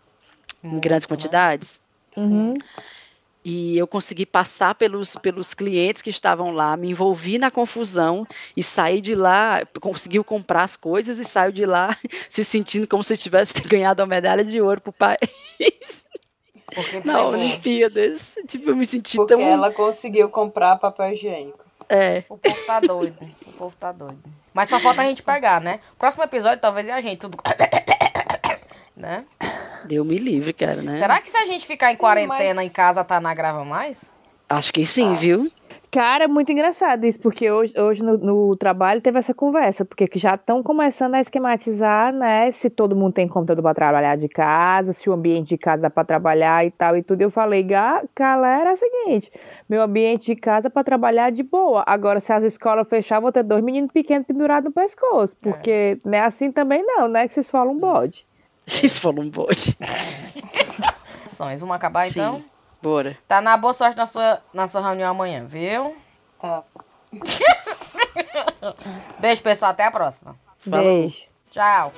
Speaker 2: em grandes
Speaker 1: né?
Speaker 2: quantidades.
Speaker 3: Uhum.
Speaker 2: E eu consegui passar pelos, pelos clientes que estavam lá, me envolvi na confusão e saí de lá, conseguiu comprar as coisas e saiu de lá se sentindo como se tivesse ganhado uma medalha de ouro pro país
Speaker 1: Porque
Speaker 2: na. Olimpíadas. Tipo, eu me senti
Speaker 4: Porque
Speaker 2: tão.
Speaker 4: ela conseguiu comprar papel higiênico.
Speaker 2: É,
Speaker 1: O povo tá doido. O povo tá doido. Mas só falta a gente pegar, né? Próximo episódio talvez é a gente tudo. Né?
Speaker 2: Deu me livre, cara, né?
Speaker 1: Será que se a gente ficar em
Speaker 4: Sim,
Speaker 1: quarentena
Speaker 4: mas-
Speaker 1: em casa, tá na grava mais?
Speaker 2: Acho que sim, viu?
Speaker 3: Cara, é muito engraçado isso, porque hoje, hoje no, no trabalho teve essa conversa, porque que já estão começando a esquematizar, né, se todo mundo tem computador para trabalhar de casa, se o ambiente de casa dá para trabalhar e tal e tudo. Eu falei, "Ga- galera, é o seguinte, meu ambiente de casa para trabalhar é de boa. Agora, se as escolas fechar, vou ter dois meninos pequenos pendurados no pescoço, porque não é assim também não, né, que vocês falam bode.
Speaker 2: Isso falou um bode.
Speaker 1: Ações. Vamos acabar
Speaker 2: Sim.
Speaker 1: então?
Speaker 2: Bora.
Speaker 1: Tá na boa sorte na sua, na sua reunião amanhã, viu?
Speaker 4: Tá.
Speaker 1: Beijo, pessoal. Até a próxima.
Speaker 2: Falou.
Speaker 3: Beijo.
Speaker 1: Tchau.